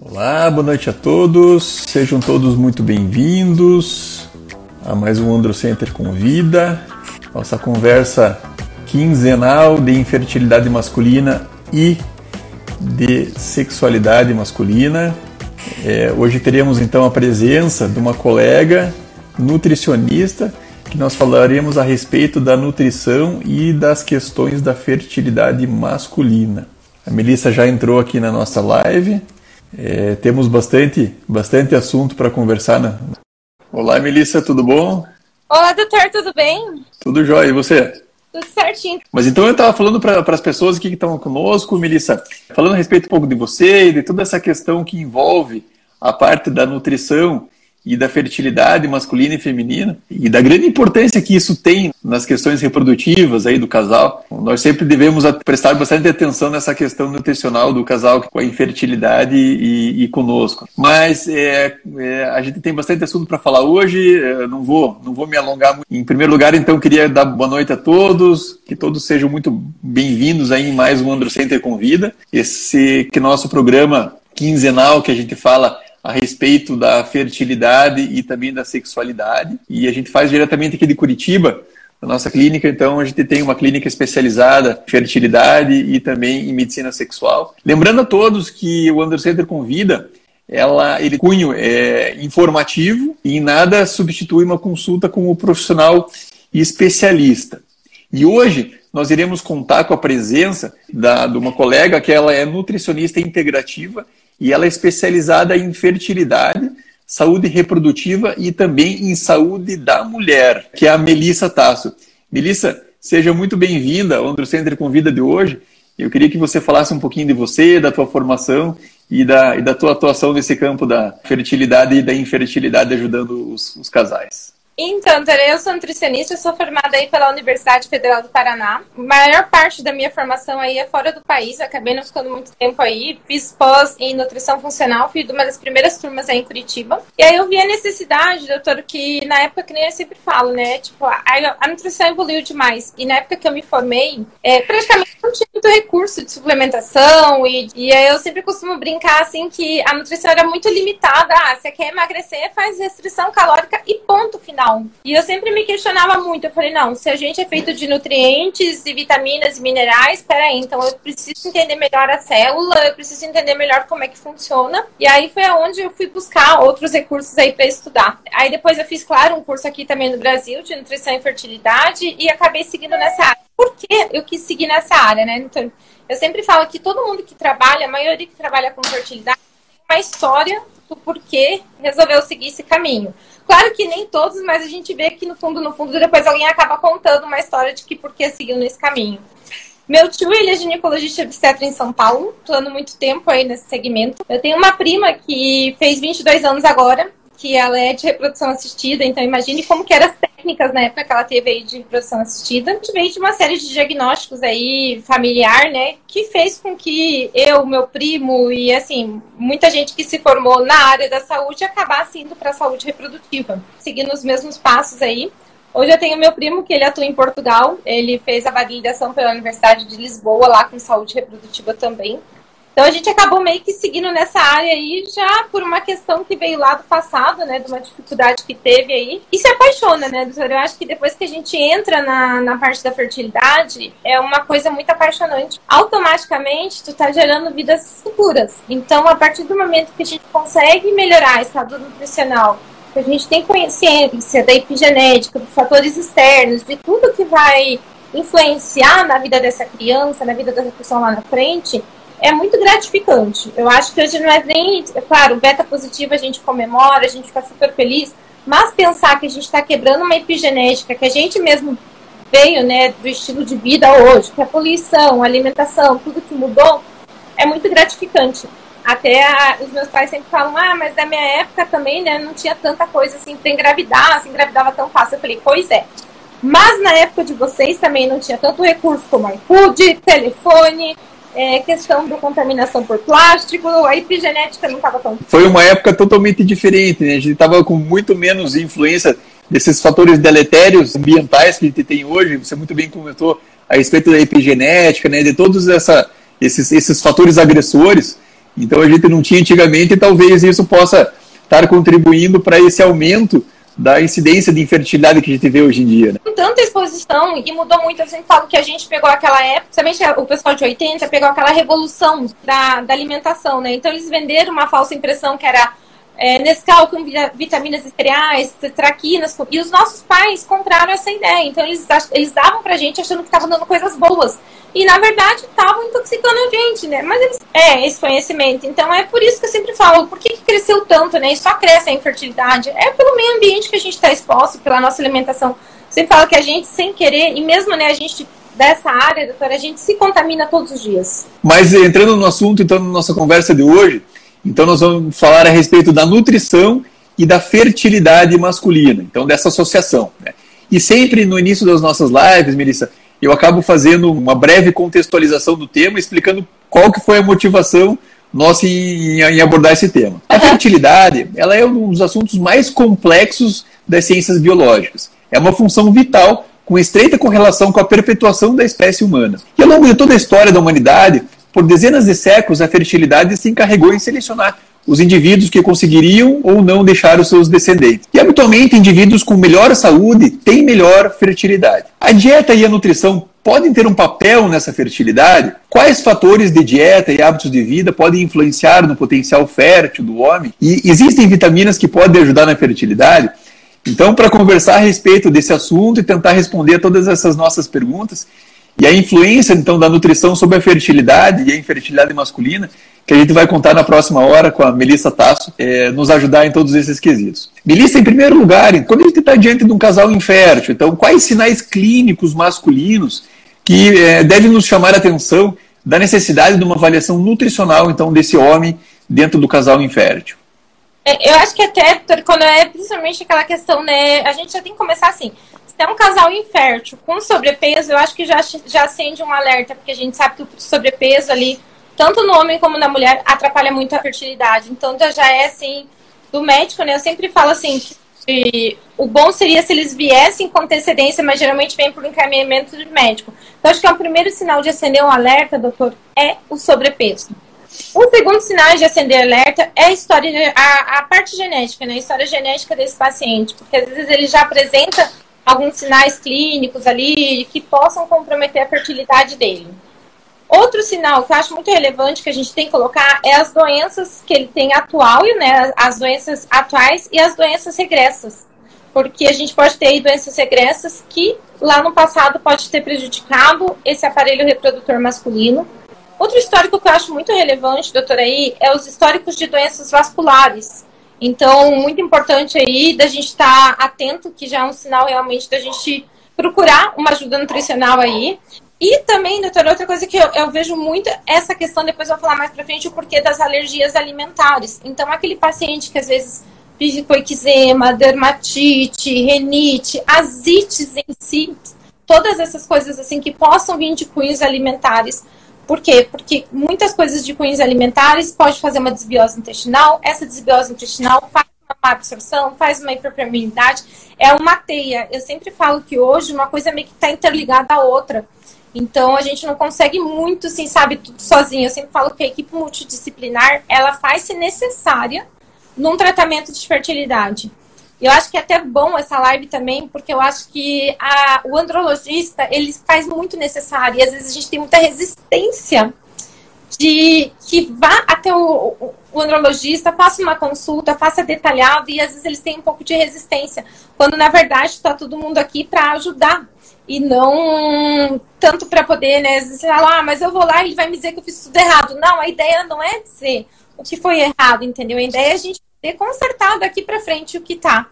Olá, boa noite a todos. Sejam todos muito bem-vindos a mais um Androcenter Convida, nossa conversa quinzenal de infertilidade masculina e de sexualidade masculina. É, hoje teremos então a presença de uma colega nutricionista que nós falaremos a respeito da nutrição e das questões da fertilidade masculina. A Melissa já entrou aqui na nossa live. É, temos bastante, bastante assunto para conversar. Né? Olá, Melissa, tudo bom? Olá, doutor, tudo bem? Tudo jóia, e você? Tudo certinho. Mas então eu estava falando para as pessoas aqui que estão conosco, Melissa, falando a respeito um pouco de você e de toda essa questão que envolve a parte da nutrição e da fertilidade masculina e feminina e da grande importância que isso tem nas questões reprodutivas aí do casal. Nós sempre devemos prestar bastante atenção nessa questão nutricional do casal com a infertilidade e, e conosco. Mas é, é, a gente tem bastante assunto para falar hoje. É, não vou não vou me alongar muito. Em primeiro lugar, então queria dar boa noite a todos, que todos sejam muito bem-vindos aí em mais um Andro Center Convida. Esse que nosso programa quinzenal que a gente fala a respeito da fertilidade e também da sexualidade. E a gente faz diretamente aqui de Curitiba, na nossa clínica, então a gente tem uma clínica especializada em fertilidade e também em medicina sexual. Lembrando a todos que o Under convida ela, ele cunho é informativo e em nada substitui uma consulta com o profissional especialista. E hoje nós iremos contar com a presença da, de uma colega que ela é nutricionista integrativa e ela é especializada em fertilidade, saúde reprodutiva e também em saúde da mulher, que é a Melissa Tasso. Melissa, seja muito bem-vinda ao Androcenter Convida de hoje. Eu queria que você falasse um pouquinho de você, da tua formação e da, e da tua atuação nesse campo da fertilidade e da infertilidade ajudando os, os casais. Então, Tere, eu sou nutricionista, sou formada aí pela Universidade Federal do Paraná. A maior parte da minha formação aí é fora do país, eu acabei não ficando muito tempo aí. Fiz pós em nutrição funcional, fui de uma das primeiras turmas aí em Curitiba. E aí eu vi a necessidade, doutor, que na época, que nem eu sempre falo, né? Tipo, a, a nutrição evoluiu demais. E na época que eu me formei, é, praticamente não tinha muito recurso de suplementação. E, e aí eu sempre costumo brincar, assim, que a nutrição era muito limitada. Ah, você quer emagrecer, faz restrição calórica e ponto final E eu sempre me questionava muito. Eu falei, não, se a gente é feito de nutrientes e vitaminas e minerais, peraí, então eu preciso entender melhor a célula, eu preciso entender melhor como é que funciona. E aí foi aonde eu fui buscar outros recursos aí para estudar. Aí depois eu fiz, claro, um curso aqui também no Brasil de nutrição e fertilidade e acabei seguindo nessa área. Por que eu quis seguir nessa área, né? Então, eu sempre falo que todo mundo que trabalha, a maioria que trabalha com fertilidade, tem uma história do porquê resolveu seguir esse caminho. Claro que nem todos, mas a gente vê que no fundo, no fundo, depois alguém acaba contando uma história de que por que seguiu nesse caminho. Meu tio, ele é ginecologista obstetra em São Paulo, atuando muito tempo aí nesse segmento. Eu tenho uma prima que fez 22 anos agora, que ela é de reprodução assistida, então imagine como que eram as técnicas na época que ela teve aí de reprodução assistida. Veio de uma série de diagnósticos aí familiar, né, que fez com que eu, meu primo e assim, muita gente que se formou na área da saúde acabasse indo para a saúde reprodutiva, seguindo os mesmos passos aí. Hoje eu tenho meu primo que ele atua em Portugal, ele fez a validação pela Universidade de Lisboa lá com saúde reprodutiva também. Então a gente acabou meio que seguindo nessa área aí, já por uma questão que veio lá do passado, né? De uma dificuldade que teve aí. E se apaixona, né, doutora? Eu acho que depois que a gente entra na, na parte da fertilidade, é uma coisa muito apaixonante. Automaticamente, tu tá gerando vidas futuras. Então, a partir do momento que a gente consegue melhorar o estado nutricional, que a gente tem consciência da epigenética, dos fatores externos, de tudo que vai influenciar na vida dessa criança, na vida dessa pessoa lá na frente, é muito gratificante. Eu acho que hoje não é nem. É claro, beta positivo a gente comemora, a gente fica super feliz, mas pensar que a gente está quebrando uma epigenética que a gente mesmo veio né, do estilo de vida hoje, que a poluição, a alimentação, tudo que mudou, é muito gratificante. Até a, os meus pais sempre falam, ah, mas na minha época também né, não tinha tanta coisa assim para engravidar, se engravidava tão fácil. Eu falei, pois é. Mas na época de vocês também não tinha tanto recurso como iFood, telefone, é, questão da contaminação por plástico, a epigenética não estava tão. Foi uma época totalmente diferente, né? A gente estava com muito menos influência desses fatores deletérios ambientais que a gente tem hoje. Você muito bem comentou a respeito da epigenética, né? De todos essa, esses, esses fatores agressores. Então a gente não tinha antigamente e talvez isso possa estar contribuindo para esse aumento da incidência de infertilidade que a gente vê hoje em dia. Né? Tanta exposição e mudou muito, eu sempre falo que a gente pegou aquela época, principalmente o pessoal de 80 pegou aquela revolução da, da alimentação, né? Então eles venderam uma falsa impressão que era é, Nescau com vitaminas e cereais, traquinas, e os nossos pais compraram essa ideia. Então eles, eles davam pra gente achando que estavam dando coisas boas. E na verdade estavam intoxicando a gente, né? Mas eles, é esse conhecimento. Então é por isso que eu sempre falo, por que, que cresceu tanto, né? E só cresce a infertilidade? É pelo meio ambiente que a gente está exposto, pela nossa alimentação. Você fala que a gente, sem querer, e mesmo né, a gente dessa área, doutora, a gente se contamina todos os dias. Mas entrando no assunto, então, na nossa conversa de hoje, então, nós vamos falar a respeito da nutrição e da fertilidade masculina, então, dessa associação. Né? E sempre no início das nossas lives, Melissa, eu acabo fazendo uma breve contextualização do tema, explicando qual que foi a motivação nossa em, em abordar esse tema. A fertilidade ela é um dos assuntos mais complexos das ciências biológicas. É uma função vital com estreita correlação com a perpetuação da espécie humana. E ao longo de toda a história da humanidade, por dezenas de séculos, a fertilidade se encarregou em selecionar os indivíduos que conseguiriam ou não deixar os seus descendentes. E habitualmente, indivíduos com melhor saúde têm melhor fertilidade. A dieta e a nutrição podem ter um papel nessa fertilidade? Quais fatores de dieta e hábitos de vida podem influenciar no potencial fértil do homem? E existem vitaminas que podem ajudar na fertilidade? Então, para conversar a respeito desse assunto e tentar responder a todas essas nossas perguntas, e a influência, então, da nutrição sobre a fertilidade e a infertilidade masculina, que a gente vai contar na próxima hora com a Melissa Tasso, é, nos ajudar em todos esses quesitos. Melissa, em primeiro lugar, quando a gente está diante de um casal infértil, então, quais sinais clínicos masculinos que é, devem nos chamar a atenção da necessidade de uma avaliação nutricional, então, desse homem dentro do casal infértil? É, eu acho que até, quando é principalmente aquela questão, né, a gente já tem que começar assim, se é um casal infértil com sobrepeso, eu acho que já, já acende um alerta, porque a gente sabe que o sobrepeso ali, tanto no homem como na mulher, atrapalha muito a fertilidade. Então já é assim, do médico, né? Eu sempre falo assim, que o bom seria se eles viessem com antecedência, mas geralmente vem por encaminhamento do médico. Então acho que é o primeiro sinal de acender um alerta, doutor, é o sobrepeso. O segundo sinal de acender alerta é a história, a, a parte genética, né? A história genética desse paciente, porque às vezes ele já apresenta alguns sinais clínicos ali que possam comprometer a fertilidade dele. Outro sinal que eu acho muito relevante que a gente tem que colocar é as doenças que ele tem atual, né, as doenças atuais e as doenças regressas. Porque a gente pode ter doenças regressas que lá no passado pode ter prejudicado esse aparelho reprodutor masculino. Outro histórico que eu acho muito relevante, doutora aí, é os históricos de doenças vasculares. Então, muito importante aí da gente estar tá atento, que já é um sinal realmente da gente procurar uma ajuda nutricional aí. E também, doutora, outra coisa que eu, eu, vejo muito essa questão, depois eu vou falar mais pra frente, o porquê das alergias alimentares. Então, aquele paciente que às vezes vive com eczema, dermatite, renite, asites em si, todas essas coisas assim que possam vir de cunhos alimentares, por quê? Porque muitas coisas de cunhos alimentares pode fazer uma desbiose intestinal, essa desbiose intestinal faz uma má absorção, faz uma hiperpermeabilidade, é uma teia. Eu sempre falo que hoje uma coisa meio que está interligada à outra. Então a gente não consegue muito, assim, sabe, tudo sozinho. Eu sempre falo que a equipe multidisciplinar, ela faz se necessária num tratamento de fertilidade. Eu acho que é até bom essa live também, porque eu acho que a, o andrologista, ele faz muito necessário. E às vezes a gente tem muita resistência de que vá até o, o, andrologista, faça uma consulta, faça detalhado, e às vezes eles têm um pouco de resistência. Quando na verdade está todo mundo aqui para ajudar. E não tanto para poder, né? Às vezes ah, mas eu vou lá e ele vai me dizer que eu fiz tudo errado. Não, a ideia não é dizer o que foi errado, entendeu? A ideia é a gente ter consertado daqui para frente o que está.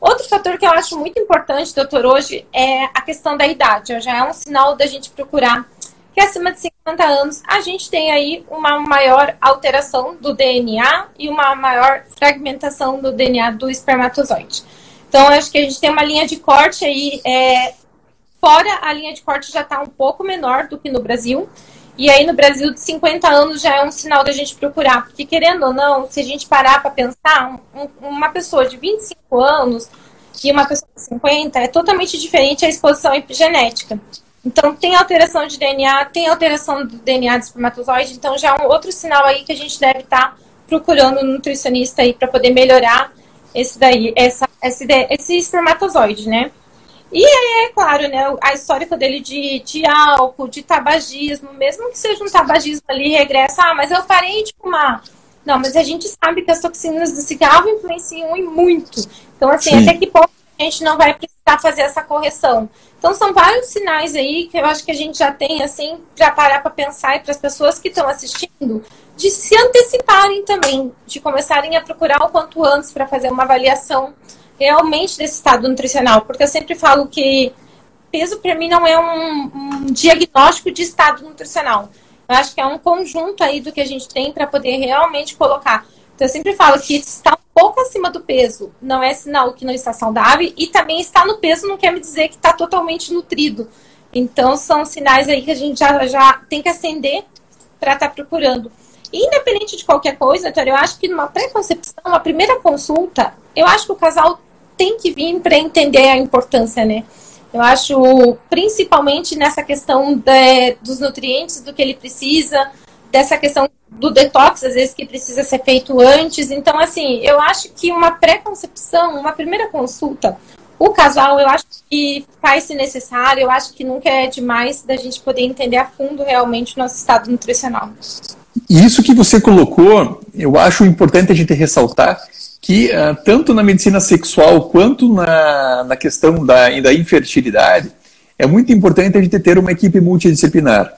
Outro fator que eu acho muito importante, doutor, hoje é a questão da idade. Já é um sinal da gente procurar que acima de 50 anos a gente tem aí uma maior alteração do DNA e uma maior fragmentação do DNA do espermatozoide. Então, acho que a gente tem uma linha de corte aí, é, fora a linha de corte já está um pouco menor do que no Brasil. E aí no Brasil de 50 anos já é um sinal da gente procurar, porque querendo ou não, se a gente parar para pensar, um, uma pessoa de 25 anos e uma pessoa de 50 é totalmente diferente a exposição epigenética. Então tem alteração de DNA, tem alteração do DNA do espermatozoide, então já é um outro sinal aí que a gente deve estar tá procurando um nutricionista aí para poder melhorar esse daí, essa, esse, esse espermatozoide, né? E aí, é claro, né, a histórica dele de, de álcool, de tabagismo, mesmo que seja um tabagismo ali, regressa, ah, mas eu parei de fumar. Não, mas a gente sabe que as toxinas do cigarro influenciam e muito. Então, assim, Sim. até que ponto a gente não vai precisar fazer essa correção? Então, são vários sinais aí que eu acho que a gente já tem, assim, para parar para pensar e para as pessoas que estão assistindo, de se anteciparem também, de começarem a procurar o quanto antes para fazer uma avaliação realmente desse estado nutricional, porque eu sempre falo que peso para mim não é um, um, diagnóstico de estado nutricional. Eu acho que é um conjunto aí do que a gente tem para poder realmente colocar. Então eu sempre falo que está um pouco acima do peso não é sinal que não está saudável e também está no peso não quer me dizer que está totalmente nutrido. Então são sinais aí que a gente já, já tem que acender para estar tá procurando. Independente de qualquer coisa, eu acho que numa pré-concepção, uma primeira consulta, eu acho que o casal tem que vir para entender a importância, né? Eu acho, principalmente nessa questão de, dos nutrientes, do que ele precisa, dessa questão do detox, às vezes, que precisa ser feito antes. Então, assim, eu acho que uma pré-concepção, uma primeira consulta, o casal, eu acho que faz-se necessário, eu acho que nunca é demais da gente poder entender a fundo realmente o nosso estado nutricional. E isso que você colocou, eu acho importante a gente ressaltar, que uh, tanto na medicina sexual quanto na, na questão da, da infertilidade, é muito importante a gente ter uma equipe multidisciplinar.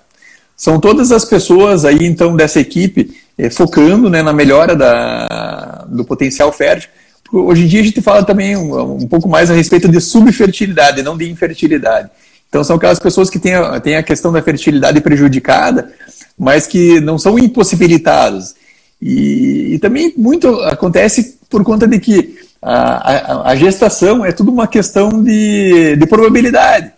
São todas as pessoas aí, então, dessa equipe eh, focando né, na melhora da, do potencial fértil. Hoje em dia a gente fala também um, um pouco mais a respeito de subfertilidade, não de infertilidade. Então são aquelas pessoas que têm a, têm a questão da fertilidade prejudicada, mas que não são impossibilitadas. E, e também muito acontece por conta de que a, a, a gestação é tudo uma questão de, de, probabilidade.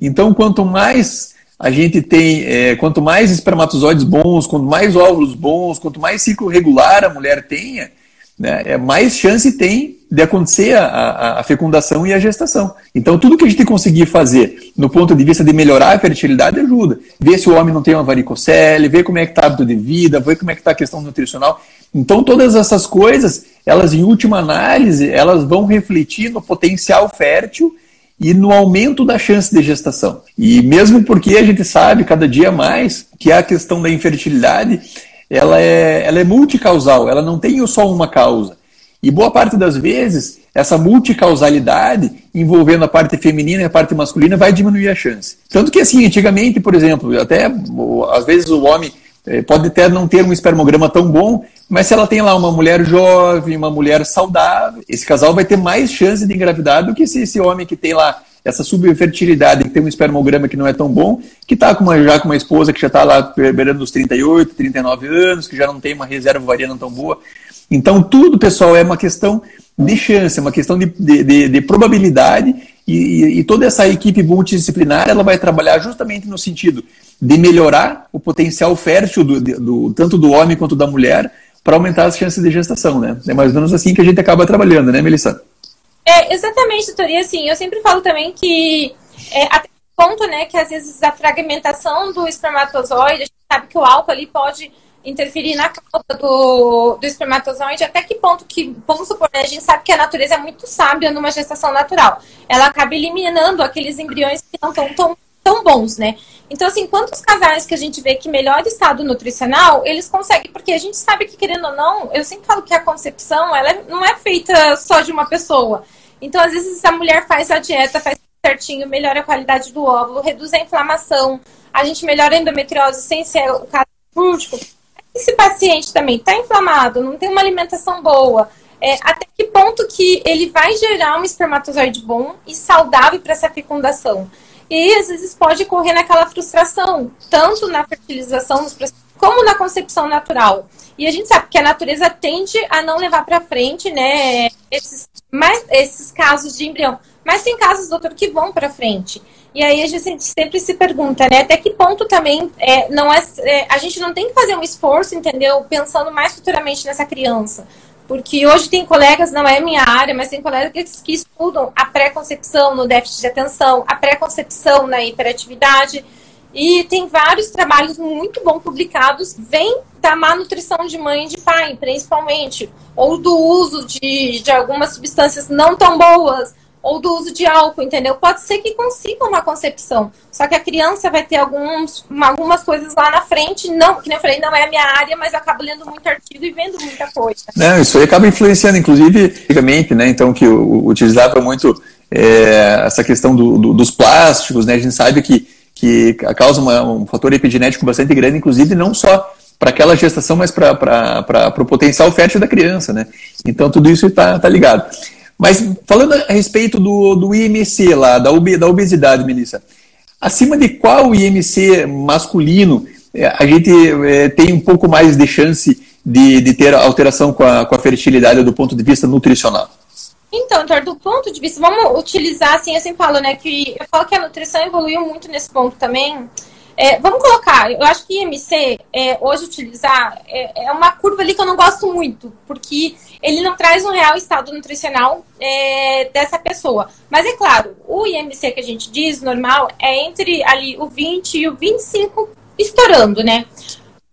Então, quanto mais a gente tem, é, quanto mais espermatozoides bons, quanto mais óvulos bons, quanto mais ciclo regular a mulher tenha, né, é, mais chance tem de acontecer a, a, a, fecundação e a gestação. Então, tudo que a gente conseguir fazer no ponto de vista de melhorar a fertilidade ajuda. Ver se o homem não tem uma varicocele, ver como é que está o hábito de vida, ver como é que está a questão nutricional. Então, todas essas coisas, elas, em última análise, elas vão refletir no potencial fértil e no aumento da chance de gestação. E mesmo porque a gente sabe cada dia mais que a questão da infertilidade ela é, ela é multicausal, ela não tem só uma causa. E boa parte das vezes, essa multicausalidade envolvendo a parte feminina e a parte masculina vai diminuir a chance. Tanto que, assim, antigamente, por exemplo, até às vezes o homem eh, pode até não ter um espermograma tão bom, mas se ela tem lá uma mulher jovem, uma mulher saudável, esse casal vai ter mais chance de engravidar do que se esse homem que tem lá essa subfertilidade, que tem um espermograma que não é tão bom, que está já com uma esposa que já está lá beirando os 38, 39 anos, que já não tem uma reserva ovariana tão boa. Então, tudo, pessoal, é uma questão de chance, é uma questão de, de, de, de probabilidade e, e, toda essa equipe multidisciplinar ela vai trabalhar justamente no sentido de melhorar o potencial fértil do, do tanto do homem quanto da mulher para aumentar as chances de gestação, né? É mais ou menos assim que a gente acaba trabalhando, né, Melissa? É, exatamente, doutor. E assim, eu sempre falo também que é, até ponto, né, que às vezes a fragmentação do espermatozoide, a gente sabe que o álcool ali pode interferir na causa do, do espermatozoide, até que ponto que, vamos supor, né, a gente sabe que a natureza é muito sábia numa gestação natural. Ela acaba eliminando aqueles embriões que não estão tão, tão bons, né? Então, assim, quantos casais que a gente vê que melhor estado nutricional, eles conseguem, porque a gente sabe que, querendo ou não, eu sempre falo que a concepção, ela é, não é feita só de uma pessoa. Então, às vezes, a mulher faz a dieta, faz certinho, melhora a qualidade do óvulo, reduz a inflamação, a gente melhora a endometriose sem ser o caso fúrtico esse paciente também está inflamado, não tem uma alimentação boa, é, até que ponto que ele vai gerar um espermatozoide bom e saudável para essa fecundação? E às vezes pode correr naquela frustração, tanto na fertilização como na concepção natural. E a gente sabe que a natureza tende a não levar para frente, né, esses, mais, esses casos de embrião. Mas tem casos, doutor, que vão para frente. E aí a gente sempre se pergunta, né? Até que ponto também é, não é, é, a gente não tem que fazer um esforço, entendeu? Pensando mais futuramente nessa criança. Porque hoje tem colegas, não é minha área, mas tem colegas que estudam a pré-concepção no déficit de atenção, a pré-concepção na hiperatividade. E tem vários trabalhos muito bons publicados, vem da má nutrição de mãe e de pai, principalmente, ou do uso de, de algumas substâncias não tão boas, ou do uso de álcool, entendeu? Pode ser que consiga uma concepção, só que a criança vai ter alguns, algumas coisas lá na frente, não, que nem eu falei, não é a minha área, mas eu acabo lendo muito artigo e vendo muita coisa. Não, isso aí acaba influenciando, inclusive, antigamente, né, então, que utilizava muito é, essa questão do, do, dos plásticos, né, a gente sabe que, que causa uma, um fator epigenético bastante grande, inclusive, não só para aquela gestação, mas para o potencial fértil da criança, né? Então tudo isso está tá ligado. Mas falando a respeito do, do IMC lá, da, ob, da obesidade, Melissa, acima de qual IMC masculino é, a gente é, tem um pouco mais de chance de, de ter alteração com a, com a fertilidade do ponto de vista nutricional? Então, então, do ponto de vista, vamos utilizar, assim, assim falo, né, que eu falo que a nutrição evoluiu muito nesse ponto também, é, vamos colocar, eu acho que IMC, é, hoje utilizar, é, é, uma curva ali que eu não gosto muito, porque ele não traz um real estado nutricional é, dessa pessoa. Mas é claro, o IMC que a gente diz, normal, é entre ali o 20 e o 25 estourando, né?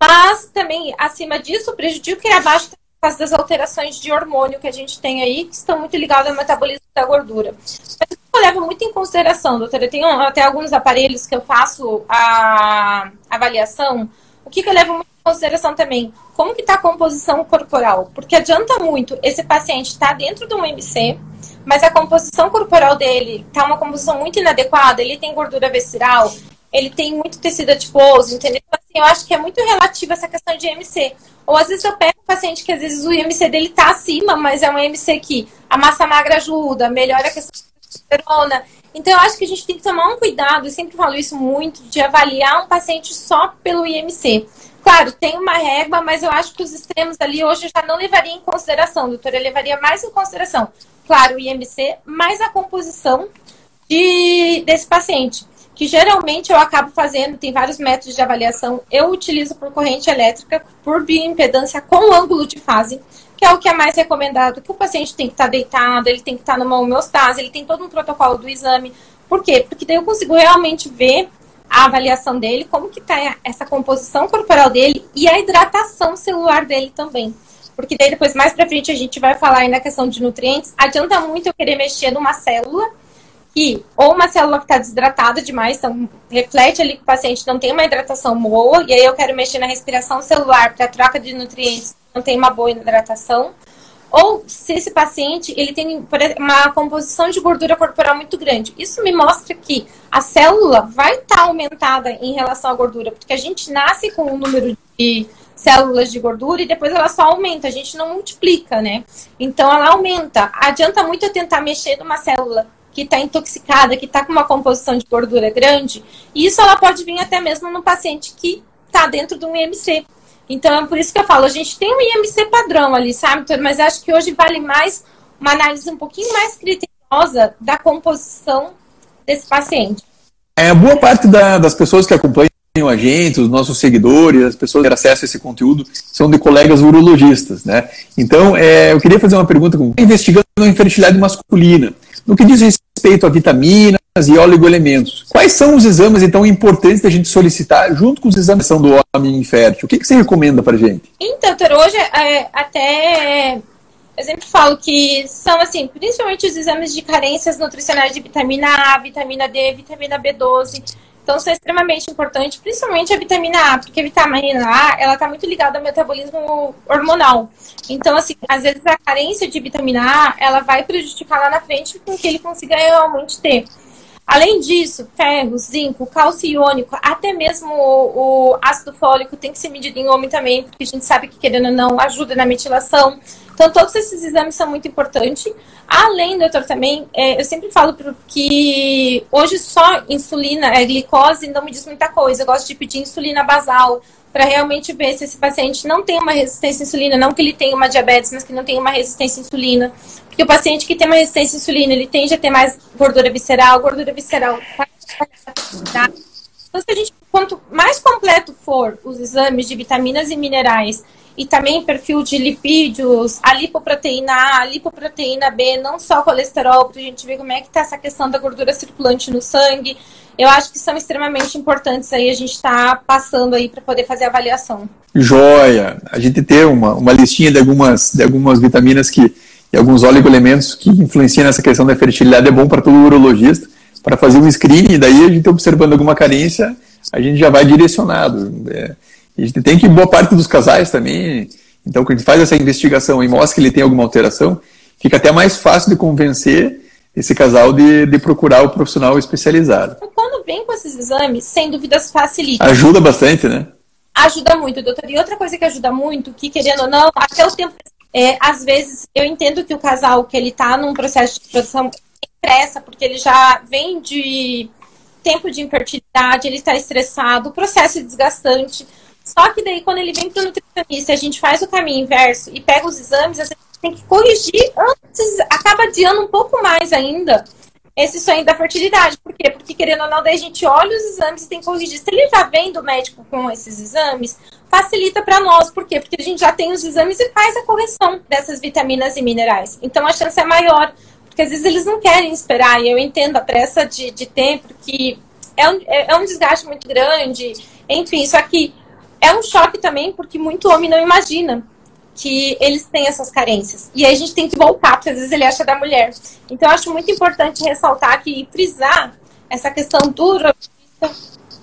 Mas também, acima disso, prejudica e abaixo por causa das alterações de hormônio que a gente tem aí, que estão muito ligadas ao metabolismo da gordura. Mas eu levo muito em consideração, doutora. Eu tenho até alguns aparelhos que eu faço a avaliação. O que, que eu levo muito em consideração também? Como que está a composição corporal? Porque adianta muito esse paciente estar tá dentro de um MC, mas a composição corporal dele está uma composição muito inadequada, ele tem gordura visceral, ele tem muito tecido adiposo, entendeu? Então, assim, eu acho que é muito relativo essa questão de MC. Ou às vezes eu pego um paciente que às vezes o IMC dele tá acima, mas é um IMC que a massa magra ajuda, melhora a questão testosterona. Então eu acho que a gente tem que tomar um cuidado, eu sempre falo isso muito, de avaliar um paciente só pelo IMC. Claro, tem uma régua, mas eu acho que os extremos ali hoje eu já não levaria em consideração, doutora. Eu levaria mais em consideração, claro, o IMC, mais a composição de, desse paciente que geralmente eu acabo fazendo, tem vários métodos de avaliação. Eu utilizo por corrente elétrica, por bioimpedância com ângulo de fase, que é o que é mais recomendado, que o paciente tem que estar deitado, ele tem que estar numa homeostase, ele tem todo um protocolo do exame. Por quê? Porque daí eu consigo realmente ver a avaliação dele, como que está essa composição corporal dele e a hidratação celular dele também. Porque daí depois, mais pra frente, a gente vai falar aí na questão de nutrientes. Adianta muito eu querer mexer numa célula que ou uma célula que está desidratada demais, então reflete ali que o paciente não tem uma hidratação boa, e aí eu quero mexer na respiração celular para troca de nutrientes, não tem uma boa hidratação. Ou se esse paciente ele tem uma composição de gordura corporal muito grande. Isso me mostra que a célula vai estar tá aumentada em relação à gordura, porque a gente nasce com um número de células de gordura e depois ela só aumenta, a gente não multiplica, né? Então ela aumenta. Adianta muito eu tentar mexer numa célula que está intoxicada, que está com uma composição de gordura grande, e isso ela pode vir até mesmo no paciente que está dentro de um IMC. Então, é por isso que eu falo, a gente tem um IMC padrão ali, sabe, Mas acho que hoje vale mais uma análise um pouquinho mais criteriosa da composição desse paciente. É, boa parte da, das pessoas que acompanham a gente, os nossos seguidores, as pessoas que têm acesso a esse conteúdo, são de colegas urologistas, né? Então, é, eu queria fazer uma pergunta investigando a infertilidade masculina. No que diz respeito a vitaminas e oligoelementos, quais são os exames, então, importantes da gente solicitar junto com os exames do homem infértil? O que, que você recomenda para gente? Então, doutor, hoje é, até eu sempre falo que são, assim, principalmente os exames de carências nutricionais de vitamina A, vitamina D, vitamina B12, então, isso é extremamente importante, principalmente a vitamina A, porque a vitamina A, ela está muito ligada ao metabolismo hormonal. Então, assim, às vezes a carência de vitamina A, ela vai prejudicar lá na frente com que ele consiga realmente ter. Além disso, ferro, zinco, cálcio iônico, até mesmo o, o, ácido fólico tem que ser medido em homem também, porque a gente sabe que, querendo ou não, ajuda na metilação. Então, todos esses exames são muito importantes. Além, doutor, também, é, eu sempre falo que hoje só insulina, é, glicose, não me diz muita coisa. Eu gosto de pedir insulina basal para realmente ver se esse paciente não tem uma resistência à insulina, não que ele tenha uma diabetes, mas que não tem uma resistência à insulina. Porque o paciente que tem uma resistência à insulina, ele tende a ter mais gordura visceral, gordura visceral Tá? Então, se a gente, quanto mais completo for os exames de vitaminas e minerais e também perfil de lipídios, a lipoproteína A, a lipoproteína B, não só colesterol, para a gente ver como é que está essa questão da gordura circulante no sangue. Eu acho que são extremamente importantes aí a gente está passando aí para poder fazer a avaliação. Joia! A gente ter uma, uma listinha de algumas, de algumas vitaminas que, e alguns oligoelementos que influenciam nessa questão da fertilidade é bom para todo urologista, para fazer um screening, e daí a gente observando alguma carência, a gente já vai direcionado. É, a gente tem que, boa parte dos casais também, então, quando a gente faz essa investigação e mostra que ele tem alguma alteração, fica até mais fácil de convencer esse casal de, de procurar o profissional especializado. Então, quando vem com esses exames, sem dúvidas facilita. Ajuda bastante, né? Ajuda muito, doutor. E outra coisa que ajuda muito, que querendo ou não, até o tempo. É, às vezes, eu entendo que o casal que ele está num processo de produção pressa, porque ele já vem de tempo de infertilidade, ele está estressado, o processo é desgastante. Só que daí, quando ele vem para o nutricionista, a gente faz o caminho inverso e pega os exames, a gente tem que corrigir antes, acaba adiando um pouco mais ainda esse sonho da fertilidade. Por quê? Porque, querendo ou não, daí a gente olha os exames e tem que corrigir. Se ele já vem do médico com esses exames, facilita para nós. Por quê? Porque a gente já tem os exames e faz a correção dessas vitaminas e minerais. Então, a chance é maior. Porque, às vezes, eles não querem esperar. E eu entendo a pressa de, de tempo, que é um, é, é um desgaste muito grande. Enfim, só que é um choque também, porque muito homem não imagina que eles têm essas carências. E aí a gente tem que voltar, porque às vezes ele acha da mulher. Então eu acho muito importante ressaltar aqui e frisar essa questão do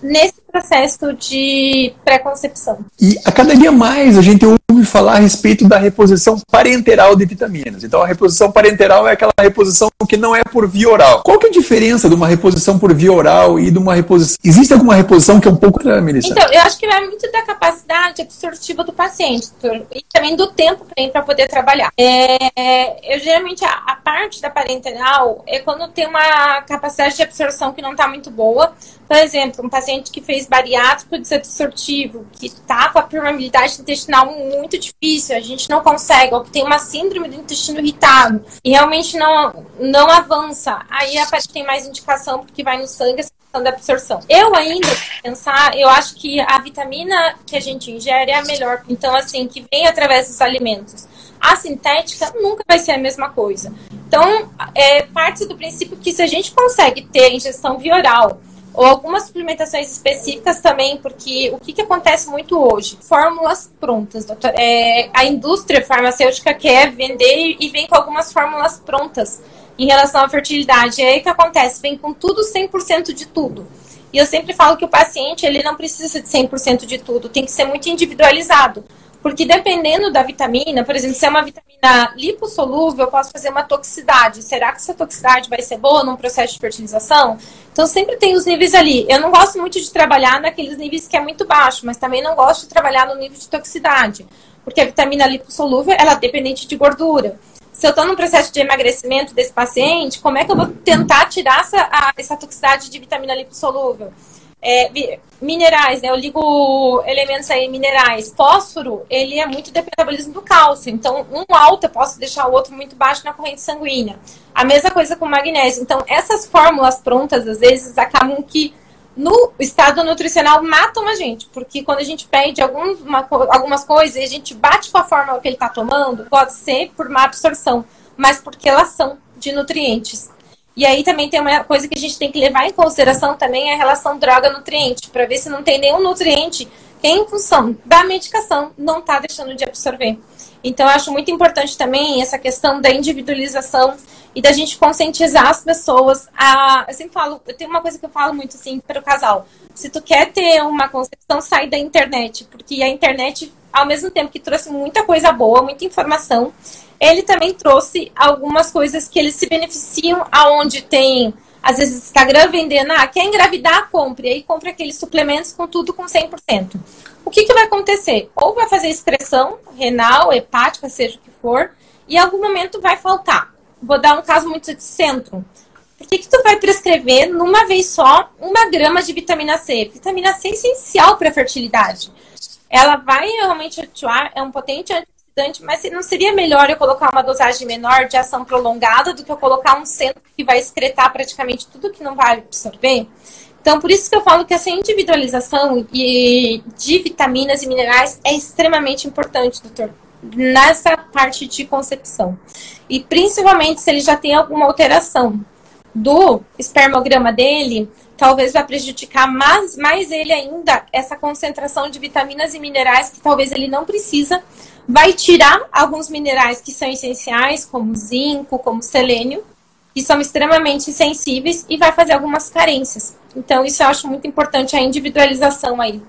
nesse processo de pré-concepção. E a cada dia mais a gente ouve falar a respeito da reposição parenteral de vitaminas. Então a reposição parenteral é aquela reposição que não é por via oral. Qual que é a diferença de uma reposição por via oral e de uma reposição... Existe alguma reposição que é um pouco... Melissa? Então, eu acho que vai muito da capacidade absortiva do paciente e também do tempo para poder trabalhar. É, eu geralmente, a, a parte da parenteral é quando tem uma capacidade de absorção que não está muito boa. Por exemplo, um paciente que fez bariátrico desabsortivo, que está com a permeabilidade intestinal muito difícil, a gente não consegue, ou que tem uma síndrome do intestino irritado e realmente não, não avança, aí a parte tem mais indicação porque vai no sangue essa questão da absorção. Eu ainda, pensar, eu acho que a vitamina que a gente ingere é a melhor, então assim, que vem através dos alimentos. A sintética nunca vai ser a mesma coisa. Então, é, parte do princípio que se a gente consegue ter ingestão via oral ou algumas suplementações específicas também, porque o que, que acontece muito hoje? Fórmulas prontas, doutor. É, a indústria farmacêutica quer vender e vem com algumas fórmulas prontas em relação à fertilidade. E aí o que acontece? Vem com tudo 100% de tudo. E eu sempre falo que o paciente ele não precisa de 100% de tudo, tem que ser muito individualizado. Porque dependendo da vitamina, por exemplo, se é uma vitamina lipossolúvel, eu posso fazer uma toxicidade. Será que essa toxicidade vai ser boa num processo de fertilização? Então sempre tem os níveis ali. Eu não gosto muito de trabalhar naqueles níveis que é muito baixo, mas também não gosto de trabalhar no nível de toxicidade. Porque a vitamina lipossolúvel, ela é dependente de gordura. Se eu estou num processo de emagrecimento desse paciente, como é que eu vou tentar tirar essa, a, essa toxicidade de vitamina lipossolúvel? É, minerais, né? Eu ligo elementos aí, minerais. Fósforo, ele é muito do metabolismo do cálcio. Então, um alto eu posso deixar o outro muito baixo na corrente sanguínea. A mesma coisa com magnésio. Então, essas fórmulas prontas, às vezes, acabam que no estado nutricional matam a gente. Porque quando a gente pede alguma, algumas coisas e a gente bate com a fórmula que ele está tomando, pode ser por má absorção, mas porque elas são de nutrientes. E aí também tem uma coisa que a gente tem que levar em consideração também é a relação droga-nutriente, para ver se não tem nenhum nutriente que, em função da medicação, não está deixando de absorver. Então, eu acho muito importante também essa questão da individualização e da gente conscientizar as pessoas. A, eu sempre falo, eu tenho uma coisa que eu falo muito assim para o casal. Se tu quer ter uma concepção, sai da internet, porque a internet, ao mesmo tempo que trouxe muita coisa boa, muita informação, ele também trouxe algumas coisas que eles se beneficiam aonde tem às vezes Instagram vendendo, ah, quer engravidar, compre. Aí compra aqueles suplementos com tudo com 100%. O que, que vai acontecer? Ou vai fazer excreção renal, hepática, seja o que for, e em algum momento vai faltar. Vou dar um caso muito de centro. Por que, que tu vai prescrever numa vez só uma grama de vitamina C? Vitamina C é essencial para a fertilidade. Ela vai realmente atuar, é um potente antioxidante, mas não seria melhor eu colocar uma dosagem menor de ação prolongada do que eu colocar um centro que vai excretar praticamente tudo que não vai absorver? Então, por isso que eu falo que essa individualização de vitaminas e minerais é extremamente importante, doutor, nessa parte de concepção. E principalmente se ele já tem alguma alteração do espermograma dele, talvez vai prejudicar mais, mais ele ainda, essa concentração de vitaminas e minerais que talvez ele não precisa. Vai tirar alguns minerais que são essenciais, como zinco, como selênio, que são extremamente sensíveis e vai fazer algumas carências. Então, isso eu acho muito importante, a individualização aí.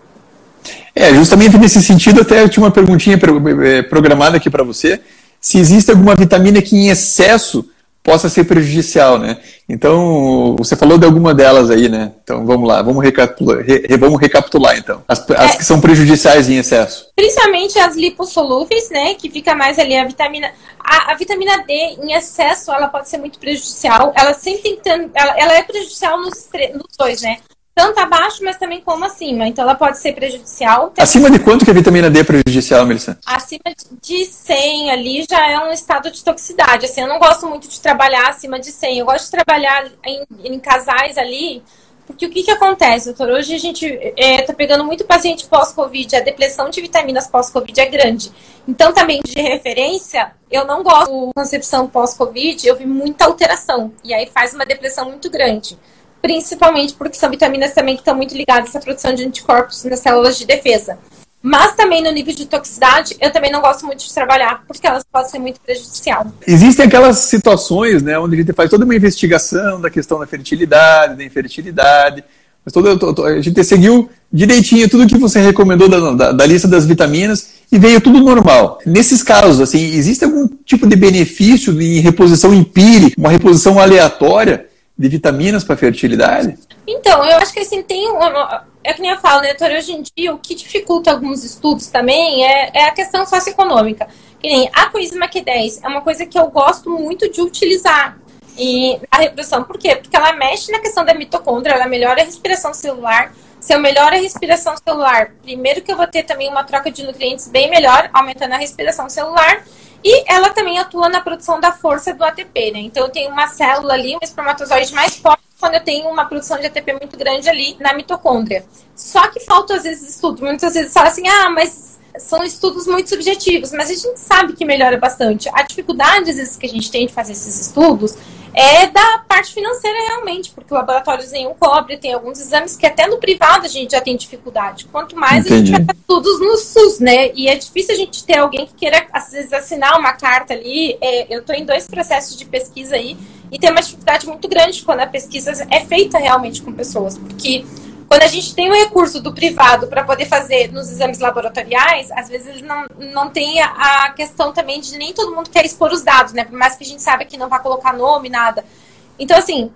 É, justamente nesse sentido, até eu tinha uma perguntinha eh, programada aqui para você. Se existe alguma vitamina que em excesso possa ser prejudicial, né? Então, você falou de alguma delas aí, né? Então, vamos lá, vamos recapitular, re, vamos recapitular então. As, as é, que são prejudiciais em excesso. Principalmente as lipossolúveis, né? Que fica mais ali a vitamina... A, a vitamina D em excesso, ela pode ser muito prejudicial. Ela sempre tem... Ela, ela é prejudicial nos, nos dois, né? Tanto abaixo, mas também como acima. Então ela pode ser prejudicial. Acima de quanto que a vitamina D é prejudicial, Melissa? Acima de 100 ali já é um estado de toxicidade. Assim, eu não gosto muito de trabalhar acima de 100. Eu gosto de trabalhar em, em casais ali, porque o que, que acontece, doutor? Hoje a gente está é, pegando muito paciente pós-Covid, a depressão de vitaminas pós-Covid é grande. Então, também de referência, eu não gosto de concepção pós-Covid, eu vi muita alteração. E aí faz uma depressão muito grande principalmente porque são vitaminas também que estão muito ligadas à produção de anticorpos nas células de defesa. Mas também no nível de toxicidade, eu também não gosto muito de trabalhar, porque elas podem ser muito prejudicial. Existem aquelas situações, né, onde a gente faz toda uma investigação da questão da fertilidade, da infertilidade, mas todo, a gente seguiu direitinho tudo que você recomendou da, da, da, lista das vitaminas e veio tudo normal. Nesses casos, assim, existe algum tipo de benefício em reposição empírica, uma reposição aleatória de vitaminas para fertilidade? Então, eu acho que assim, tem uma, é que nem eu falo, né, doutor, hoje em dia o que dificulta alguns estudos também é, é a questão socioeconômica. Que nem a coenzima Q10 é uma coisa que eu gosto muito de utilizar e a reprodução. Por quê? Porque ela mexe na questão da mitocôndria, ela melhora a respiração celular. Se eu melhoro a respiração celular, primeiro que eu vou ter também uma troca de nutrientes bem melhor, aumentando a respiração celular. E ela também atua na produção da força do ATP, né? Então eu tenho uma célula ali, um espermatozoide mais forte quando eu tenho uma produção de ATP muito grande ali na mitocôndria. Só que falta às vezes estudo. Muitas vezes fala assim, ah, mas são estudos muito subjetivos, mas a gente sabe que melhora bastante. A dificuldade, às vezes, que a gente tem de fazer esses estudos é da parte financeira realmente, porque o laboratório nenhum cobre, tem alguns exames que até no privado a gente já tem dificuldade. Quanto mais Entendi. a gente vai fazer estudos no SUS, né? E é difícil a gente ter alguém que queira, às vezes, assinar uma carta ali. É, eu estou em dois processos de pesquisa aí e tem uma dificuldade muito grande quando a pesquisa é feita realmente com pessoas, porque quando a gente tem o recurso do privado para poder fazer nos exames laboratoriais, às vezes não, não tem a questão também de nem todo mundo quer expor os dados, né? Por mais que a gente saiba que não vai colocar nome, nada. Então, assim,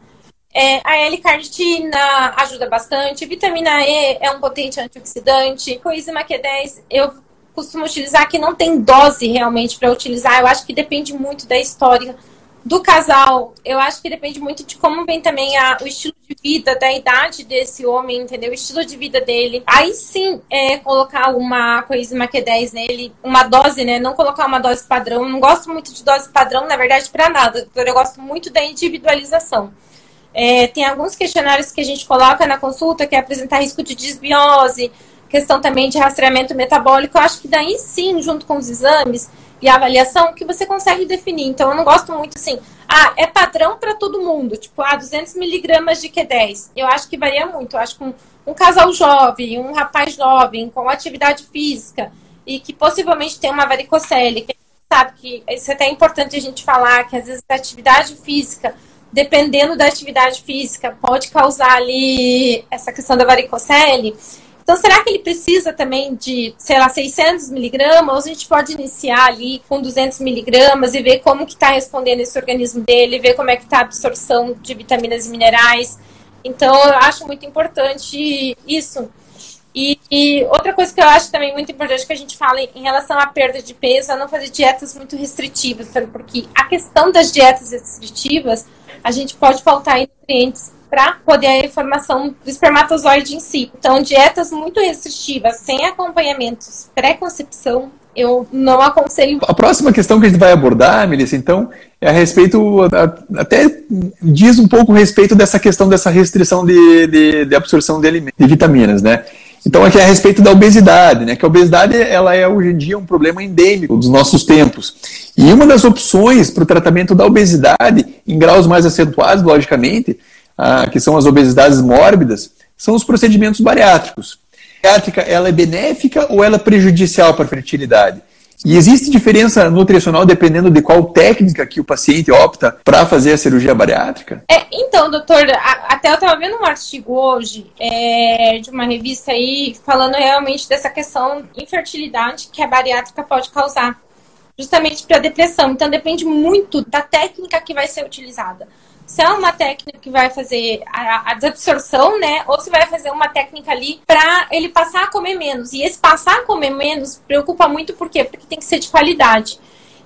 é, a L-carnitina ajuda bastante, vitamina E é um potente antioxidante, coenzima Q10 eu costumo utilizar que não tem dose realmente para utilizar, eu acho que depende muito da história do casal, eu acho que depende muito de como vem também a, o estilo de vida, da idade desse homem, entendeu? O estilo de vida dele. Aí sim, é colocar uma coisa, uma Q10 nele, uma dose, né? Não colocar uma dose padrão. Não gosto muito de dose padrão, na verdade, para nada. Eu gosto muito da individualização. É, tem alguns questionários que a gente coloca na consulta, que é apresentar risco de desbiose, questão também de rastreamento metabólico. Eu acho que daí sim, junto com os exames, e avaliação que você consegue definir. Então, eu não gosto muito assim, ah, é padrão para todo mundo, tipo, ah, 200 miligramas de Q10. Eu acho que varia muito. Eu acho que um, um casal jovem, um rapaz jovem, com atividade física e que possivelmente tem uma varicocele, que sabe que isso é até importante a gente falar, que às vezes a atividade física, dependendo da atividade física, pode causar ali essa questão da varicocele. Então, será que ele precisa também de, sei lá, 600 miligramas? Ou a gente pode iniciar ali com 200 miligramas e ver como que está respondendo esse organismo dele, ver como é que está a absorção de vitaminas e minerais. Então, eu acho muito importante isso. E, e, outra coisa que eu acho também muito importante que a gente fala em relação à perda de peso é não fazer dietas muito restritivas, porque a questão das dietas restritivas, a gente pode faltar em nutrientes para poder a formação do espermatozoide em si. Então, dietas muito restritivas, sem acompanhamentos pré-concepção, eu não aconselho. A próxima questão que a gente vai abordar, Melissa, então, é a respeito, até diz um pouco a respeito dessa questão dessa restrição de, de, de absorção de, alimentos, de vitaminas, né? Então aqui é a respeito da obesidade, né? Que a obesidade ela é hoje em dia um problema endêmico dos nossos tempos. E uma das opções para o tratamento da obesidade, em graus mais acentuados, logicamente, ah, que são as obesidades mórbidas, são os procedimentos bariátricos. A bariátrica ela é benéfica ou ela é prejudicial para a fertilidade? E existe diferença nutricional dependendo de qual técnica que o paciente opta para fazer a cirurgia bariátrica? É, então, doutor, até eu estava vendo um artigo hoje é, de uma revista aí falando realmente dessa questão de infertilidade que a bariátrica pode causar, justamente para depressão. Então, depende muito da técnica que vai ser utilizada se é uma técnica que vai fazer a, a desabsorção, né? Ou se vai fazer uma técnica ali para ele passar a comer menos. E esse passar a comer menos preocupa muito, por quê? Porque tem que ser de qualidade.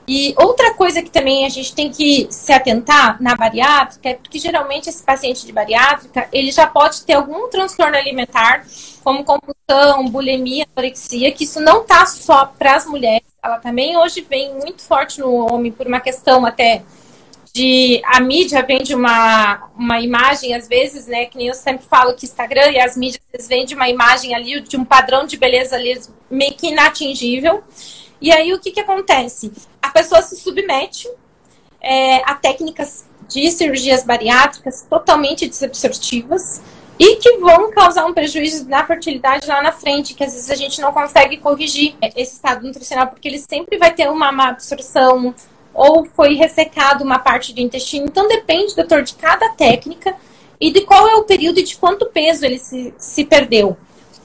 E outra coisa que também a gente tem que se atentar na bariátrica é porque geralmente esse paciente de bariátrica, ele já pode ter algum transtorno alimentar, como compulsão, bulimia, anorexia, que isso não tá só para as mulheres, ela também hoje vem muito forte no homem por uma questão até de a mídia vende uma, uma imagem, às vezes, né? Que nem eu sempre falo que Instagram e as mídias vendem uma imagem ali de um padrão de beleza ali meio que inatingível. E aí o que, que acontece? A pessoa se submete é, a técnicas de cirurgias bariátricas totalmente desabsortivas e que vão causar um prejuízo na fertilidade lá na frente, que às vezes a gente não consegue corrigir esse estado nutricional, porque ele sempre vai ter uma má absorção, ou foi ressecado uma parte do intestino. Então depende, doutor, de cada técnica e de qual é o período e de quanto peso ele se, se perdeu.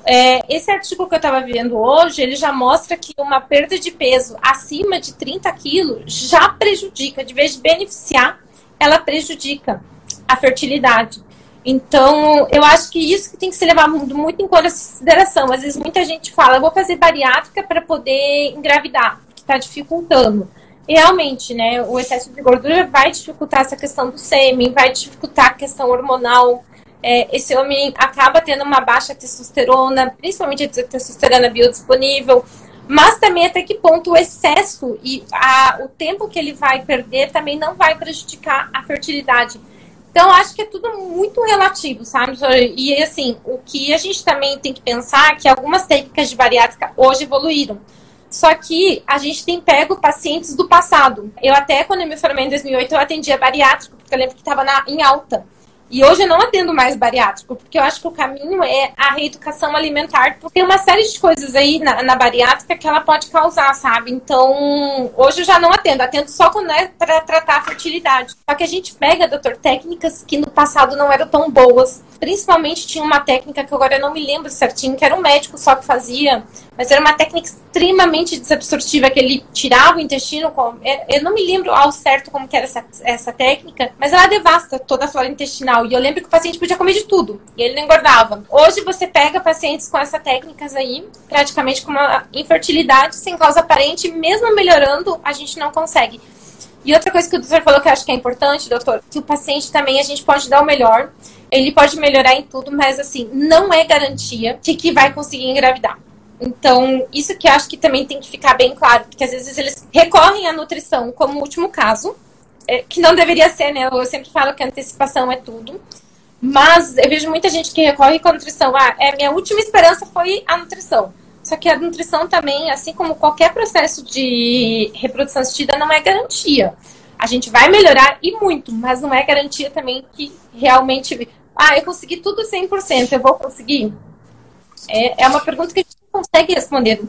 É, esse artigo que eu estava vendo hoje, ele já mostra que uma perda de peso acima de 30 quilos já prejudica, de vez de beneficiar, ela prejudica a fertilidade. Então, eu acho que isso que tem que ser levado muito em consideração. Às vezes muita gente fala, eu vou fazer bariátrica para poder engravidar, que está dificultando. Realmente, né, o excesso de gordura vai dificultar essa questão do sêmen, vai dificultar a questão hormonal. É, esse homem acaba tendo uma baixa testosterona, principalmente a testosterona biodisponível, mas também até que ponto o excesso e a, o tempo que ele vai perder também não vai prejudicar a fertilidade. Então, acho que é tudo muito relativo, sabe? E assim, o que a gente também tem que pensar é que algumas técnicas de bariátrica hoje evoluíram. Só que a gente tem pego pacientes do passado. Eu até, quando eu me formei em 2008, eu atendia bariátrico, porque eu lembro que estava em alta. E hoje eu não atendo mais bariátrico, porque eu acho que o caminho é a reeducação alimentar. Porque tem uma série de coisas aí na, na bariátrica que ela pode causar, sabe? Então, hoje eu já não atendo. Atendo só quando é para tratar a fertilidade. Só que a gente pega, doutor, técnicas que no passado não eram tão boas. Principalmente tinha uma técnica que agora eu não me lembro certinho, que era um médico só que fazia, mas era uma técnica extremamente desabsortiva, que ele tirava o intestino. Com, é, eu não me lembro ao certo como que era essa, essa técnica, mas ela devasta toda a flora intestinal. E eu lembro que o paciente podia comer de tudo, e ele não engordava. Hoje você pega pacientes com essas técnicas aí, praticamente com uma infertilidade sem causa aparente, mesmo melhorando, a gente não consegue. E outra coisa que o doutor falou que eu acho que é importante, doutor, que o paciente também a gente pode dar o melhor. Ele pode melhorar em tudo, mas assim, não é garantia de que vai conseguir engravidar. Então, isso que eu acho que também tem que ficar bem claro, porque às vezes eles recorrem à nutrição como último caso, é, que não deveria ser, né? Eu sempre falo que antecipação é tudo. Mas eu vejo muita gente que recorre com a nutrição. Ah, é, minha última esperança foi a nutrição. Só que a nutrição também, assim como qualquer processo de reprodução assistida, não é garantia. A gente vai melhorar e muito, mas não é garantia também que realmente. Ah, eu consegui tudo 100%, eu vou conseguir? É, é uma pergunta que a gente não consegue responder.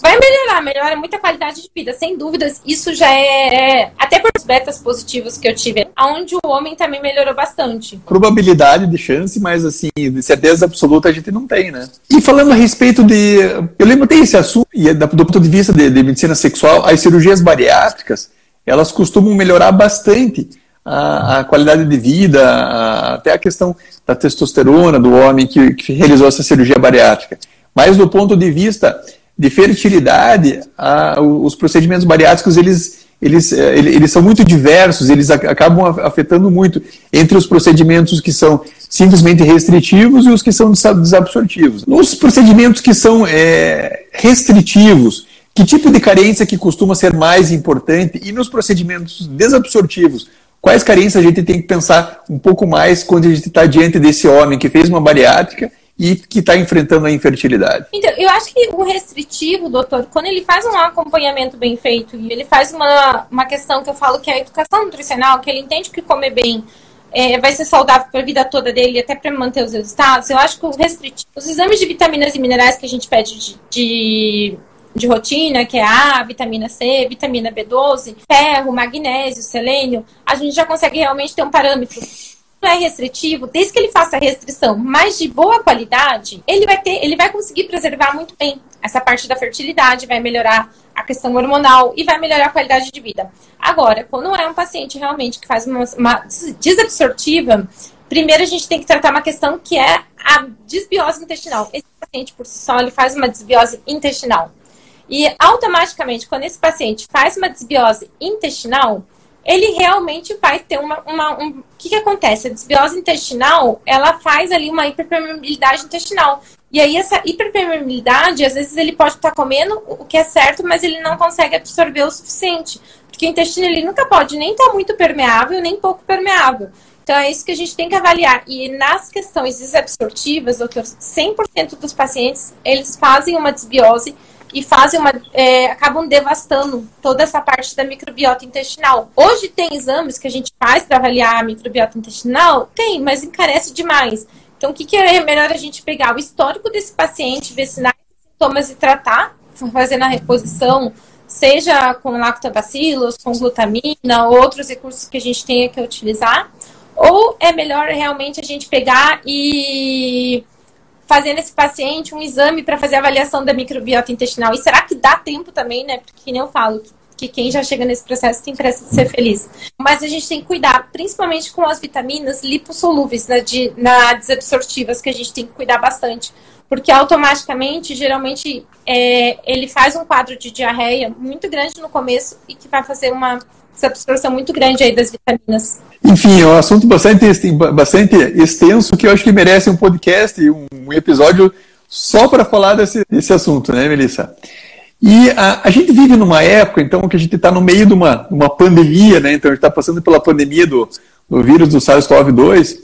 Vai melhorar, melhora muita qualidade de vida, sem dúvidas. Isso já é, é até por betas positivos que eu tive, onde o homem também melhorou bastante. Probabilidade de chance, mas assim, de certeza absoluta a gente não tem, né? E falando a respeito de. Eu lembro tem esse assunto, e é do ponto de vista de, de medicina sexual, as cirurgias bariátricas, elas costumam melhorar bastante a, a, qualidade de vida, a, até a questão da testosterona do homem que, que, realizou essa cirurgia bariátrica. Mas do ponto de vista de fertilidade, a, os procedimentos bariátricos eles, eles, eh, eles são muito diversos, eles acabam afetando muito entre os procedimentos que são simplesmente restritivos e os que são desabsortivos. Nos procedimentos que são é, restritivos, Que tipo de carência que costuma ser mais importante? E nos procedimentos desabsortivos, quais carências a gente tem que pensar um pouco mais quando a gente está diante desse homem que fez uma bariátrica e que está enfrentando a infertilidade? Então, eu acho que o restritivo, doutor, quando ele faz um acompanhamento bem feito e ele faz uma, uma questão que eu falo que é a educação nutricional, que ele entende que comer bem é, vai ser saudável para a vida toda dele, até para manter os resultados, eu acho que o restritivo, os exames de vitaminas e minerais que a gente pede de, de, de rotina, que é A, vitamina C, vitamina B12, ferro, magnésio, selênio, a gente já consegue realmente ter um parâmetro é restritivo, desde que ele faça a restrição, mas de boa qualidade, ele vai ter, ele vai conseguir preservar muito bem essa parte da fertilidade, vai melhorar a questão hormonal e vai melhorar a qualidade de vida. Agora, quando é um paciente realmente que faz uma, uma desabsortiva, primeiro a gente tem que tratar uma questão que é a desbiose intestinal. Esse paciente por si só ele faz uma desbiose intestinal. E automaticamente, quando esse paciente faz uma desbiose intestinal, ele realmente vai ter uma. uma um... O que, que acontece? A desbiose intestinal, ela faz ali uma hiperpermeabilidade intestinal. E aí, essa hiperpermeabilidade, às vezes ele pode estar comendo o que é certo, mas ele não consegue absorver o suficiente. Porque o intestino ele nunca pode nem estar muito permeável, nem pouco permeável. Então, é isso que a gente tem que avaliar. E nas questões desabsortivas, doutor, 100% dos pacientes, eles fazem uma desbiose e fazem uma, é, acabam devastando toda essa parte da microbiota intestinal. Hoje tem exames que a gente faz para avaliar a microbiota intestinal? Tem, mas encarece demais. Então, o que, que é melhor a gente pegar? O histórico desse paciente, ver sinais e sintomas e tratar, fazendo a reposição, seja com lactobacilos, com glutamina, ou outros recursos que a gente tenha que utilizar, ou é melhor realmente a gente pegar e fazer nesse paciente um exame para fazer avaliação da microbiota intestinal. E será que dá tempo também, né? Porque nem eu falo que quem já chega nesse processo tem pressa de ser feliz. Mas a gente tem que cuidar, principalmente com as vitaminas lipossolúveis, né, de, na desabsortivas, que a gente tem que cuidar bastante. Porque automaticamente, geralmente, é, ele faz um quadro de diarreia muito grande no começo e que vai fazer uma absorção muito grande aí das vitaminas. Enfim, é um assunto bastante, bastante extenso que eu acho que merece um podcast, um episódio só para falar desse, desse assunto, né, Melissa? E a, a, gente vive numa época, então, que a gente está no meio de uma, uma pandemia, né? Então, a gente está passando pela pandemia do, do vírus do SARS-CoV-2.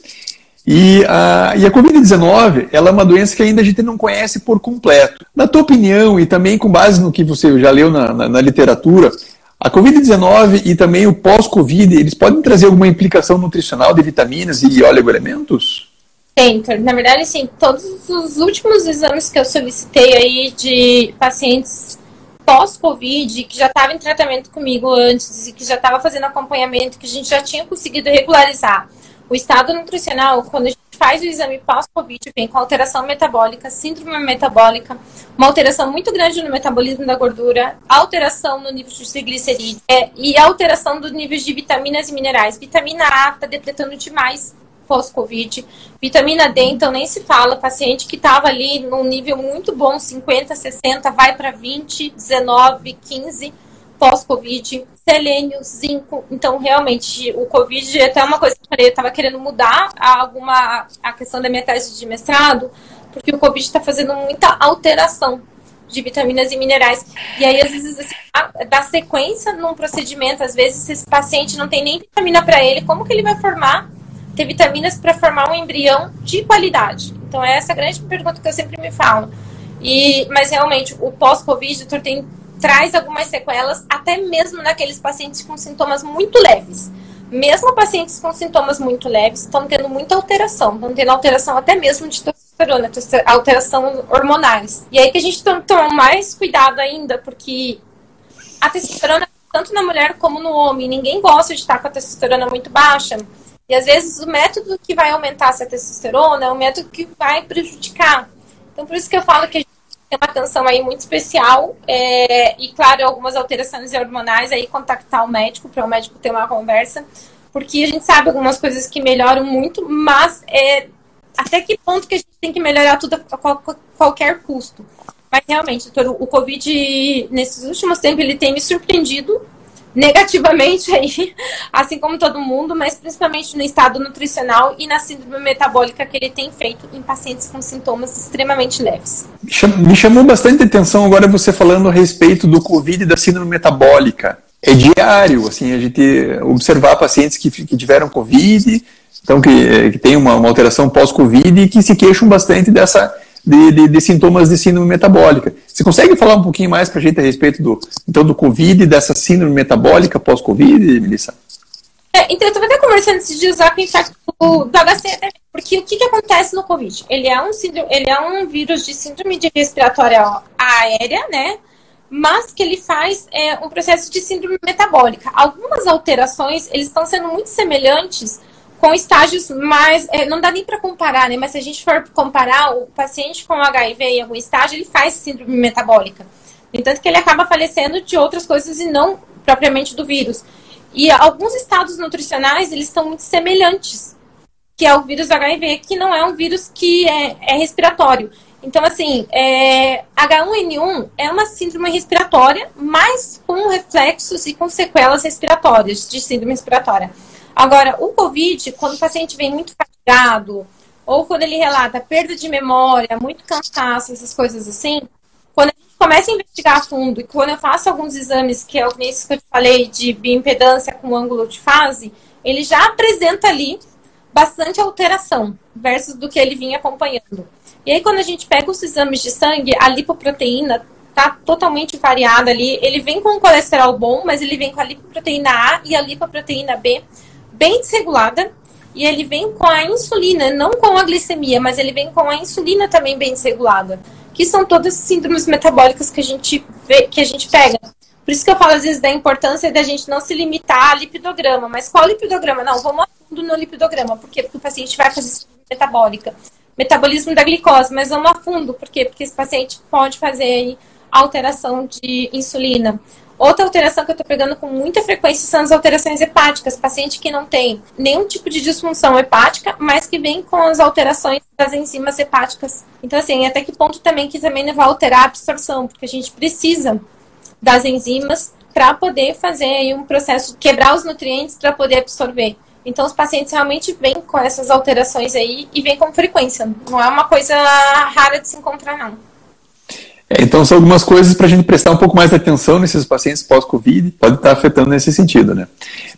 E a, e a Covid-19, ela é uma doença que ainda a gente não conhece por completo. Na tua opinião, e também com base no que você já leu na, na, na literatura, a Covid-19 e também o pós-Covid, eles podem trazer alguma implicação nutricional de vitaminas e oligoelementos? Tem, na verdade, sim. Todos os últimos exames que eu solicitei aí de pacientes pós-Covid, que já estavam em tratamento comigo antes e que já estava fazendo acompanhamento, que a gente já tinha conseguido regularizar o estado nutricional, quando a gente faz o exame pós-Covid, vem com alteração metabólica, síndrome metabólica, uma alteração muito grande no metabolismo da gordura, alteração no nível de triglicerídeos é, e alteração dos níveis de vitaminas e minerais. Vitamina A está depletando demais pós-Covid. Vitamina D, então nem se fala, paciente que estava ali num nível muito bom, 50, 60, vai para 20, 19, 15 pós-Covid, selênio, zinco. Então, realmente, o Covid é até uma coisa que eu falei, eu estava querendo mudar alguma a questão da minha tese de mestrado, porque o Covid está fazendo muita alteração de vitaminas e minerais. E aí, às vezes, assim, dá sequência num procedimento, às vezes esse paciente não tem nem vitamina para ele, como que ele vai formar, ter vitaminas para formar um embrião de qualidade? Então, é essa a grande pergunta que eu sempre me falo. E, mas realmente, o pós-Covid, doutor, tem traz algumas sequelas, até mesmo naqueles pacientes com sintomas muito leves. Mesmo pacientes com sintomas muito leves estão tendo muita alteração, estão tendo alteração até mesmo de testosterona, alteração hormonais. E aí que a gente tem que tomar mais cuidado ainda, porque a testosterona, tanto na mulher como no homem, ninguém gosta de estar com a testosterona muito baixa. E às vezes o método que vai aumentar essa testosterona é o método que vai prejudicar. Então, por isso que eu falo que a gente uma atenção aí muito especial é, e, claro, algumas alterações hormonais aí contactar o médico para o médico ter uma conversa, porque a gente sabe algumas coisas que melhoram muito, mas é, até que ponto que a gente tem que melhorar tudo a qualquer custo. Mas realmente, doutor, o Covid, nesses últimos tempos, ele tem me surpreendido negativamente aí, assim como todo mundo, mas principalmente no estado nutricional e na síndrome metabólica que ele tem feito em pacientes com sintomas extremamente leves. Me chamou bastante atenção agora você falando a respeito do Covid e da síndrome metabólica. É diário, assim, a gente observar pacientes que, que tiveram Covid, então que, que tem uma, uma alteração pós-Covid e que se queixam bastante dessa de, de, de, sintomas de síndrome metabólica. Você consegue falar um pouquinho mais para a gente a respeito do, então, do Covid e dessa síndrome metabólica pós-Covid, Melissa? É, então, eu estava até conversando esses dias com o infarto do HC, porque o que, que acontece no Covid? Ele é, um síndrome, ele é um vírus de síndrome de respiratória aérea, né? Mas que ele faz é, um processo de síndrome metabólica. Algumas alterações, eles estão sendo muito semelhantes com estágios mais. É, não dá nem para comparar, né? Mas se a gente for comparar, o paciente com HIV em algum estágio, ele faz síndrome metabólica. Entanto, que ele acaba falecendo de outras coisas e não propriamente do vírus. E alguns estados nutricionais, eles estão muito semelhantes, que é o vírus HIV, que não é um vírus que é, é respiratório. Então, assim, é, H1N1 é uma síndrome respiratória, mas com reflexos e com sequelas respiratórias, de síndrome respiratória. Agora, o Covid, quando o paciente vem muito fatigado, ou quando ele relata perda de memória, muito cansaço, essas coisas assim, quando a gente começa a investigar a fundo, e quando eu faço alguns exames, que é o que eu te falei, de bioimpedância com ângulo de fase, ele já apresenta ali bastante alteração versus do que ele vinha acompanhando. E aí, quando a gente pega os exames de sangue, a lipoproteína tá totalmente variada ali. Ele vem com colesterol bom, mas ele vem com a lipoproteína A e a lipoproteína B bem desregulada e ele vem com a insulina, não com a glicemia, mas ele vem com a insulina também bem desregulada, que são todas síndromes metabólicas que a gente vê, que a gente pega. Por isso que eu falo às vezes da importância da gente não se limitar a lipidograma, mas qual lipidograma? Não, vamos a fundo no lipidograma, porque, porque o paciente vai fazer síndrome metabólica, metabolismo da glicose, mas vamos a fundo, por quê? Porque esse paciente pode fazer aí alteração de insulina. Outra alteração que eu estou pegando com muita frequência são as alterações hepáticas. Paciente que não tem nenhum tipo de disfunção hepática, mas que vem com as alterações das enzimas hepáticas. Então, assim, até que ponto também que também vai alterar a absorção, porque a gente precisa das enzimas para poder fazer aí um processo quebrar os nutrientes para poder absorver. Então, os pacientes realmente vêm com essas alterações aí e vêm com frequência. Não é uma coisa rara de se encontrar, não. É, então, são algumas coisas para a gente prestar um pouco mais atenção nesses pacientes pós-Covid, pode estar afetando nesse sentido, né?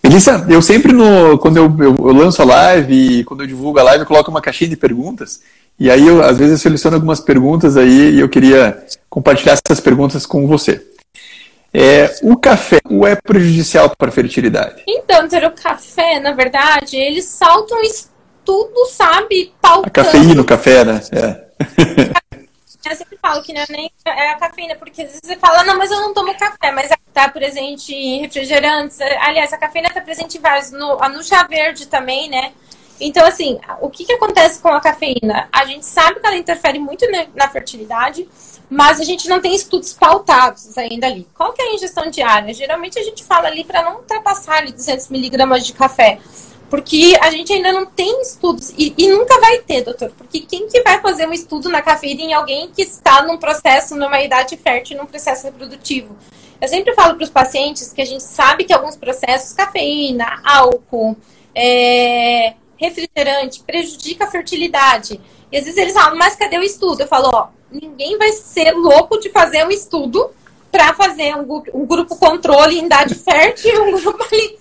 Melissa, eu sempre, no, quando eu, eu, eu, lanço a live, quando eu divulgo a live, eu coloco uma caixinha de perguntas, e aí, eu, às vezes, eu seleciono algumas perguntas aí, e eu queria compartilhar essas perguntas com você. É, o café o é prejudicial para a fertilidade? Então, ter o café, na verdade, eles saltam estudo, sabe, pautando. A cafeína no café, né? É. eu sempre falo que não é nem é a cafeína, porque às vezes você fala, não, mas eu não tomo café, mas está presente em refrigerantes. Aliás, a cafeína está presente em vários, no, no chá verde também, né? Então, assim, o que, que acontece com a cafeína? A gente sabe que ela interfere muito na fertilidade, mas a gente não tem estudos pautados ainda ali. Qual que é a ingestão diária? Geralmente a gente fala ali para não ultrapassar ali 200 miligramas de café. Porque a gente ainda não tem estudos, e, e, nunca vai ter, doutor, porque quem que vai fazer um estudo na cafeína em alguém que está num processo, numa idade fértil, num processo reprodutivo? Eu sempre falo para os pacientes que a gente sabe que alguns processos, cafeína, álcool, é, refrigerante, prejudica a fertilidade. E às vezes eles falam, mas cadê o estudo? Eu falo, ó, ninguém vai ser louco de fazer um estudo para fazer um, um, grupo controle em idade fértil e um grupo ali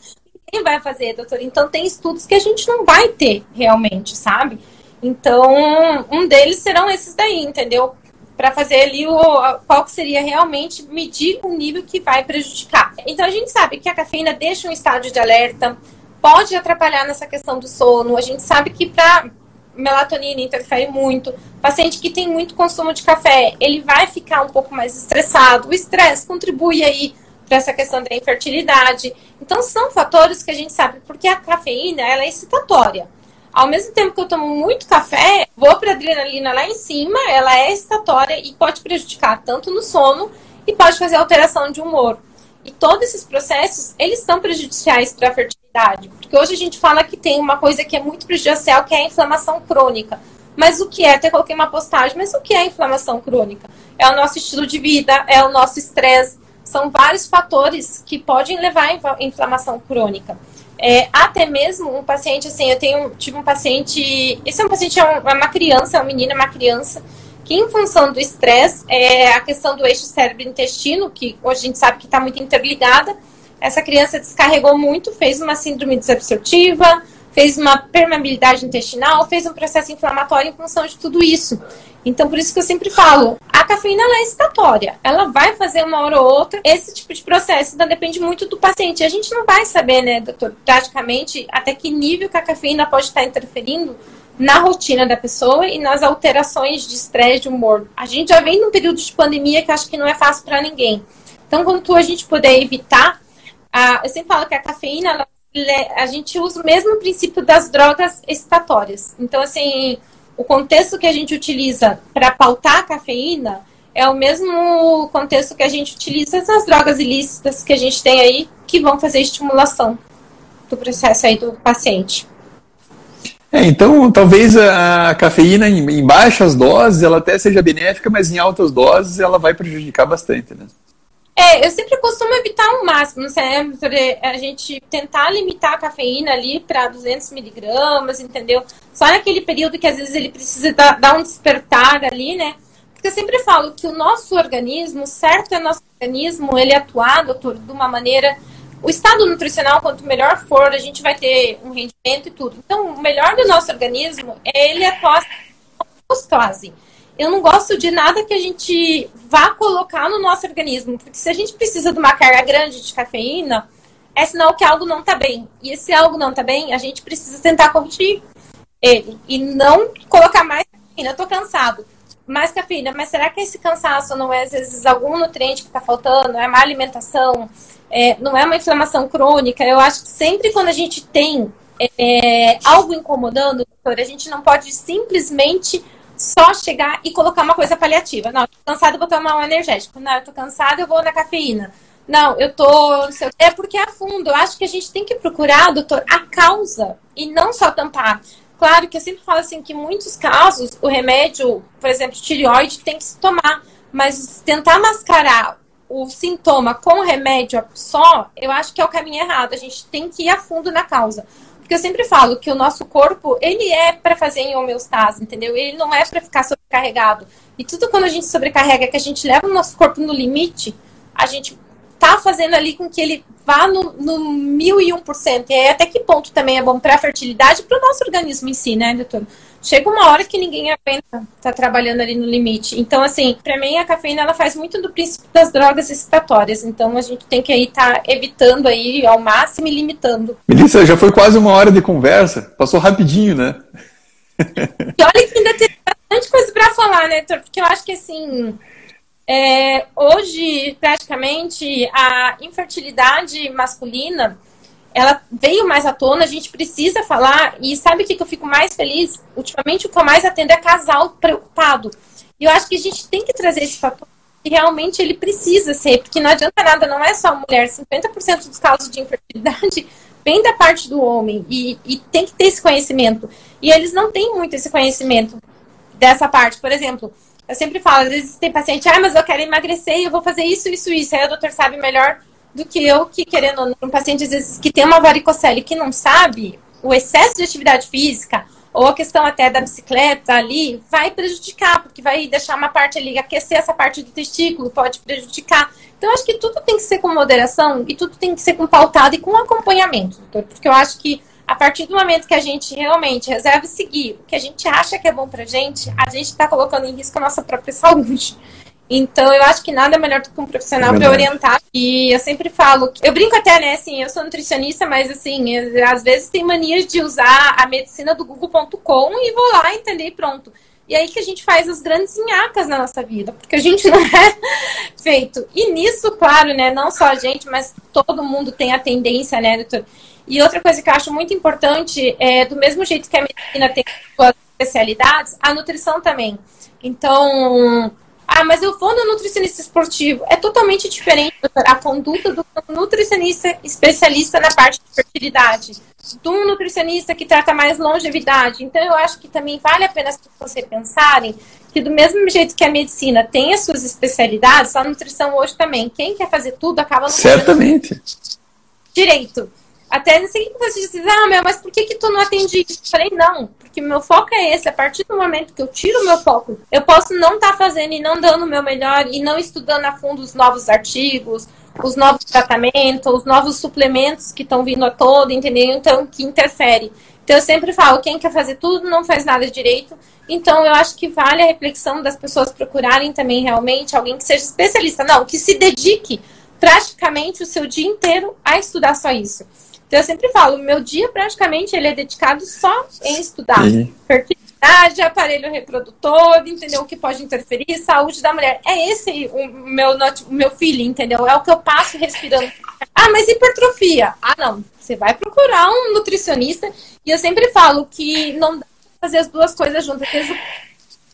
quem vai fazer, doutor? Então, tem estudos que a gente não vai ter realmente, sabe? Então, um deles serão esses daí, entendeu? Para fazer ali o qual seria realmente medir o nível que vai prejudicar. Então, a gente sabe que a cafeína deixa um estádio de alerta, pode atrapalhar nessa questão do sono. A gente sabe que para melatonina interfere muito. Paciente que tem muito consumo de café, ele vai ficar um pouco mais estressado. O estresse contribui aí para essa questão da infertilidade. Então, são fatores que a gente sabe, porque a cafeína ela é excitatória. Ao mesmo tempo que eu tomo muito café, vou para a adrenalina lá em cima, ela é excitatória e pode prejudicar tanto no sono e pode fazer alteração de humor. E todos esses processos, eles são prejudiciais para a fertilidade. Porque hoje a gente fala que tem uma coisa que é muito prejudicial, que é a inflamação crônica. Mas o que é? Até coloquei uma postagem, mas o que é a inflamação crônica? É o nosso estilo de vida, é o nosso estresse, são vários fatores que podem levar à inflamação crônica. É, até mesmo um paciente, assim, eu tenho, tive um paciente, esse é um paciente, é, é uma criança, é um menino, é uma criança, que em função do estresse, é, a questão do eixo cérebro-intestino, que hoje a gente sabe que está muito interligada, essa criança descarregou muito, fez uma síndrome desabsortiva, fez uma permeabilidade intestinal, fez um processo inflamatório em função de tudo isso. Então, por isso que eu sempre falo, a cafeína é excitatória. Ela vai fazer uma hora ou outra esse tipo de processo. Então, depende muito do paciente. A gente não vai saber, né, doutor, praticamente até que nível que a cafeína pode estar interferindo na rotina da pessoa e nas alterações de estresse, de humor. A gente já vem num período de pandemia que acho que não é fácil para ninguém. Então, quando a gente puder evitar, a, eu sempre falo que a cafeína, ela, a gente usa o mesmo princípio das drogas excitatórias. Então, assim, o contexto que a gente utiliza para pautar a cafeína é o mesmo contexto que a gente utiliza nas drogas ilícitas que a gente tem aí, que vão fazer estimulação do processo aí do paciente. É, então, talvez a cafeína em, baixas doses ela até seja benéfica, mas em altas doses ela vai prejudicar bastante, né? É, eu sempre costumo evitar o máximo, sempre a gente tentar limitar a cafeína ali para 200 miligramas, entendeu? Só naquele período que às vezes ele precisa dar, dar um despertar ali, né? Porque eu sempre falo que o nosso organismo, certo é nosso organismo, ele atuar, doutor, de uma maneira o estado nutricional, quanto melhor for, a gente vai ter um rendimento e tudo. Então, o melhor do nosso organismo é ele atuar gostose. Eu não gosto de nada que a gente vá colocar no nosso organismo, porque se a gente precisa de uma carga grande de cafeína, é sinal que algo não está bem. E se algo não está bem, a gente precisa tentar corrigir ele e não colocar mais cafeína. Eu tô cansado. Mais cafeína, mas será que esse cansaço não é às vezes algum nutriente que está faltando? É má alimentação? é, não é uma inflamação crônica. Eu acho que sempre quando a gente tem é, algo incomodando, doutor, a gente não pode simplesmente só chegar e colocar uma coisa paliativa. Não, eu tô cansada, vou tomar um energético. Não, eu tô cansada, eu vou na cafeína. Não, eu tô. É porque a fundo. Eu acho que a gente tem que procurar, doutor, a causa e não só tampar. Claro que eu sempre falo assim que em muitos casos o remédio, por exemplo, tireoide, tem que se tomar. Mas tentar mascarar o sintoma com remédio só, eu acho que é o caminho errado. A gente tem que ir a fundo na causa. Porque eu sempre falo que o nosso corpo, ele é para fazer em homeostase, entendeu? Ele não é para ficar sobrecarregado. E tudo quando a gente sobrecarrega, que a gente leva o nosso corpo no limite, a gente tá fazendo ali com que ele vá no, no mil e um por cento. E aí, até que ponto também é bom para a fertilidade e para o nosso organismo em si, né, doutor? Chega uma hora que ninguém aguenta tá trabalhando ali no limite. Então, assim, para mim a cafeína ela faz muito do princípio das drogas excitatórias. Então a gente tem que aí estar tá evitando aí ao máximo e limitando. Melissa, já foi quase uma hora de conversa. Passou rapidinho, né? E olha que ainda tem bastante coisa para falar, né, Porque eu acho que assim. É, hoje, praticamente, a infertilidade masculina ela veio mais à tona, a gente precisa falar. E sabe o que, que eu fico mais feliz? Ultimamente, o que eu mais atendo é casal preocupado. E eu acho que a gente tem que trazer esse fator que realmente ele precisa ser, porque não adianta nada, não é só mulher. 50% dos casos de infertilidade vem da parte do homem. E, e tem que ter esse conhecimento. E eles não têm muito esse conhecimento dessa parte. Por exemplo, eu sempre falo, às vezes tem paciente, ah, mas eu quero emagrecer eu vou fazer isso, isso, isso. Aí o doutor sabe melhor do que eu que, querendo um paciente às vezes que tem uma varicocele que não sabe, o excesso de atividade física, ou a questão até da bicicleta ali, vai prejudicar, porque vai deixar uma parte ali, aquecer essa parte do testículo, pode prejudicar. Então, acho que tudo tem que ser com moderação e tudo tem que ser com pautado e com acompanhamento, doutor, porque eu acho que a partir do momento que a gente realmente reserva seguir o que a gente acha que é bom pra gente, a gente está colocando em risco a nossa própria saúde. Então, eu acho que nada melhor do que um profissional é para orientar. E eu sempre falo, eu brinco até, né, assim, eu sou nutricionista, mas assim, às vezes tem mania de usar a medicina do google.com e vou lá entender e pronto. E aí que a gente faz as grandes nhacas na nossa vida, porque a gente não é feito. E nisso, claro, né, não só a gente, mas todo mundo tem a tendência, né, doutor? E outra coisa que eu acho muito importante é, do mesmo jeito que a medicina tem suas especialidades, a nutrição também. Então, Ah, mas eu vou no nutricionista esportivo. É totalmente diferente a conduta do nutricionista especialista na parte de fertilidade, do nutricionista que trata mais longevidade. Então, eu acho que também vale a pena você pensarem que do mesmo jeito que a medicina tem as suas especialidades, a nutrição hoje também. Quem quer fazer tudo acaba não Certamente. Direito. Até não sei que você disse, ah, meu, mas por que, que tu não atende isso? Eu falei, não, porque meu foco é esse. A partir do momento que eu tiro o meu foco, eu posso não estar tá fazendo e não dando o meu melhor e não estudando a fundo os novos artigos, os novos tratamentos, os novos suplementos que estão vindo a todo, entendeu? Então, que interfere. Então, eu sempre falo, quem quer fazer tudo não faz nada direito. Então, eu acho que vale a reflexão das pessoas procurarem também realmente alguém que seja especialista. Não, que se dedique praticamente o seu dia inteiro a estudar só isso. Então eu sempre falo, meu dia praticamente ele é dedicado só em estudar Sim. fertilidade, aparelho reprodutor, entendeu? O que pode interferir, saúde da mulher. É esse o meu, o meu feeling, entendeu? É o que eu passo respirando. Ah, mas hipertrofia? Ah, não. Você vai procurar um nutricionista. E eu sempre falo que não dá pra fazer as duas coisas juntas.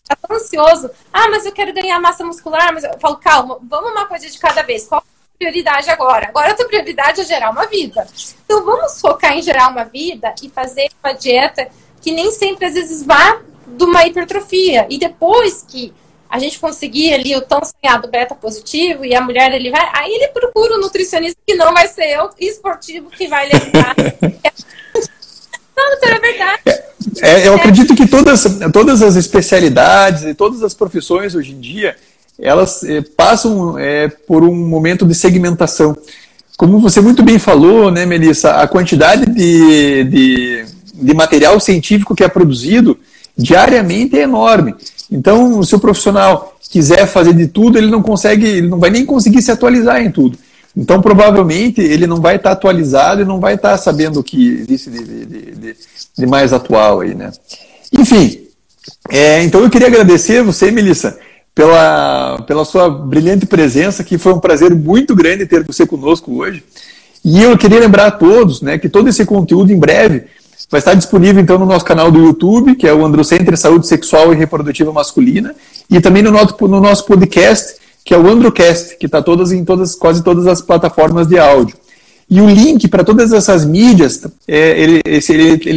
Tá tão ansioso. Ah, mas eu quero ganhar massa muscular. Mas eu falo, calma, vamos uma coisa de cada vez. Qual prioridade agora. Agora a tua prioridade é gerar uma vida. Então vamos focar em gerar uma vida e fazer uma dieta que nem sempre às vezes vá de uma hipertrofia. E depois que a gente conseguir ali o tão sonhado beta positivo e a mulher ele vai, aí ele procura um nutricionista que não vai ser eu, esportivo que vai ajudar. não, não é verdade. É, eu acredito que todas, todas as especialidades e todas as profissões hoje em dia elas é, passam é, por um momento de segmentação. Como você muito bem falou, né, Melissa, a quantidade de, de, de material científico que é produzido diariamente é enorme. Então, se o profissional quiser fazer de tudo, ele não consegue, ele não vai nem conseguir se atualizar em tudo. Então, provavelmente, ele não vai estar atualizado e não vai estar sabendo o que existe de, de, de, de mais atual aí, né? Enfim, é, então eu queria agradecer você, Melissa, pela, pela sua brilhante presença, que foi um prazer muito grande ter você conosco hoje. E eu queria lembrar a todos né, que todo esse conteúdo em breve vai estar disponível então no nosso canal do YouTube, que é o Androcenter Saúde Sexual e Reprodutiva Masculina, e também no nosso, no nosso podcast, que é o Androcast, que está todas em todas, quase todas as plataformas de áudio. E o link para todas essas mídias, é, ele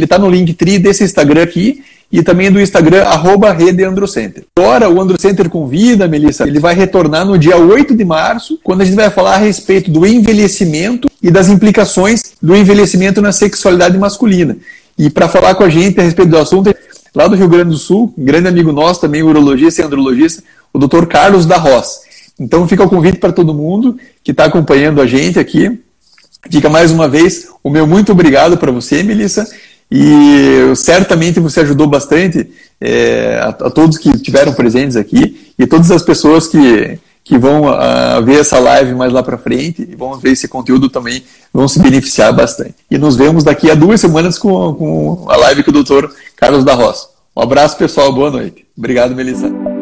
está tá no link tri desse Instagram aqui, e também do Instagram, arroba Rede Androcenter. Agora, o Androcenter convida, Melissa, ele vai retornar no dia 8 de março, quando a gente vai falar a respeito do envelhecimento e das implicações do envelhecimento na sexualidade masculina. E para falar com a gente a respeito do assunto, lá do Rio Grande do Sul, um grande amigo nosso, também urologista e andrologista, o Dr. Carlos da Ross. Então fica o convite para todo mundo que está acompanhando a gente aqui. Fica mais uma vez o meu muito obrigado para você, Melissa. E certamente você ajudou bastante é, a, a, todos que estiveram presentes aqui e todas as pessoas que, que vão uh, ver essa live mais lá para frente e vão ver esse conteúdo também, vão se beneficiar bastante. E nos vemos daqui a duas semanas com, com a live com o doutor Carlos da Roça. Um abraço, pessoal. Boa noite. Obrigado, Melissa.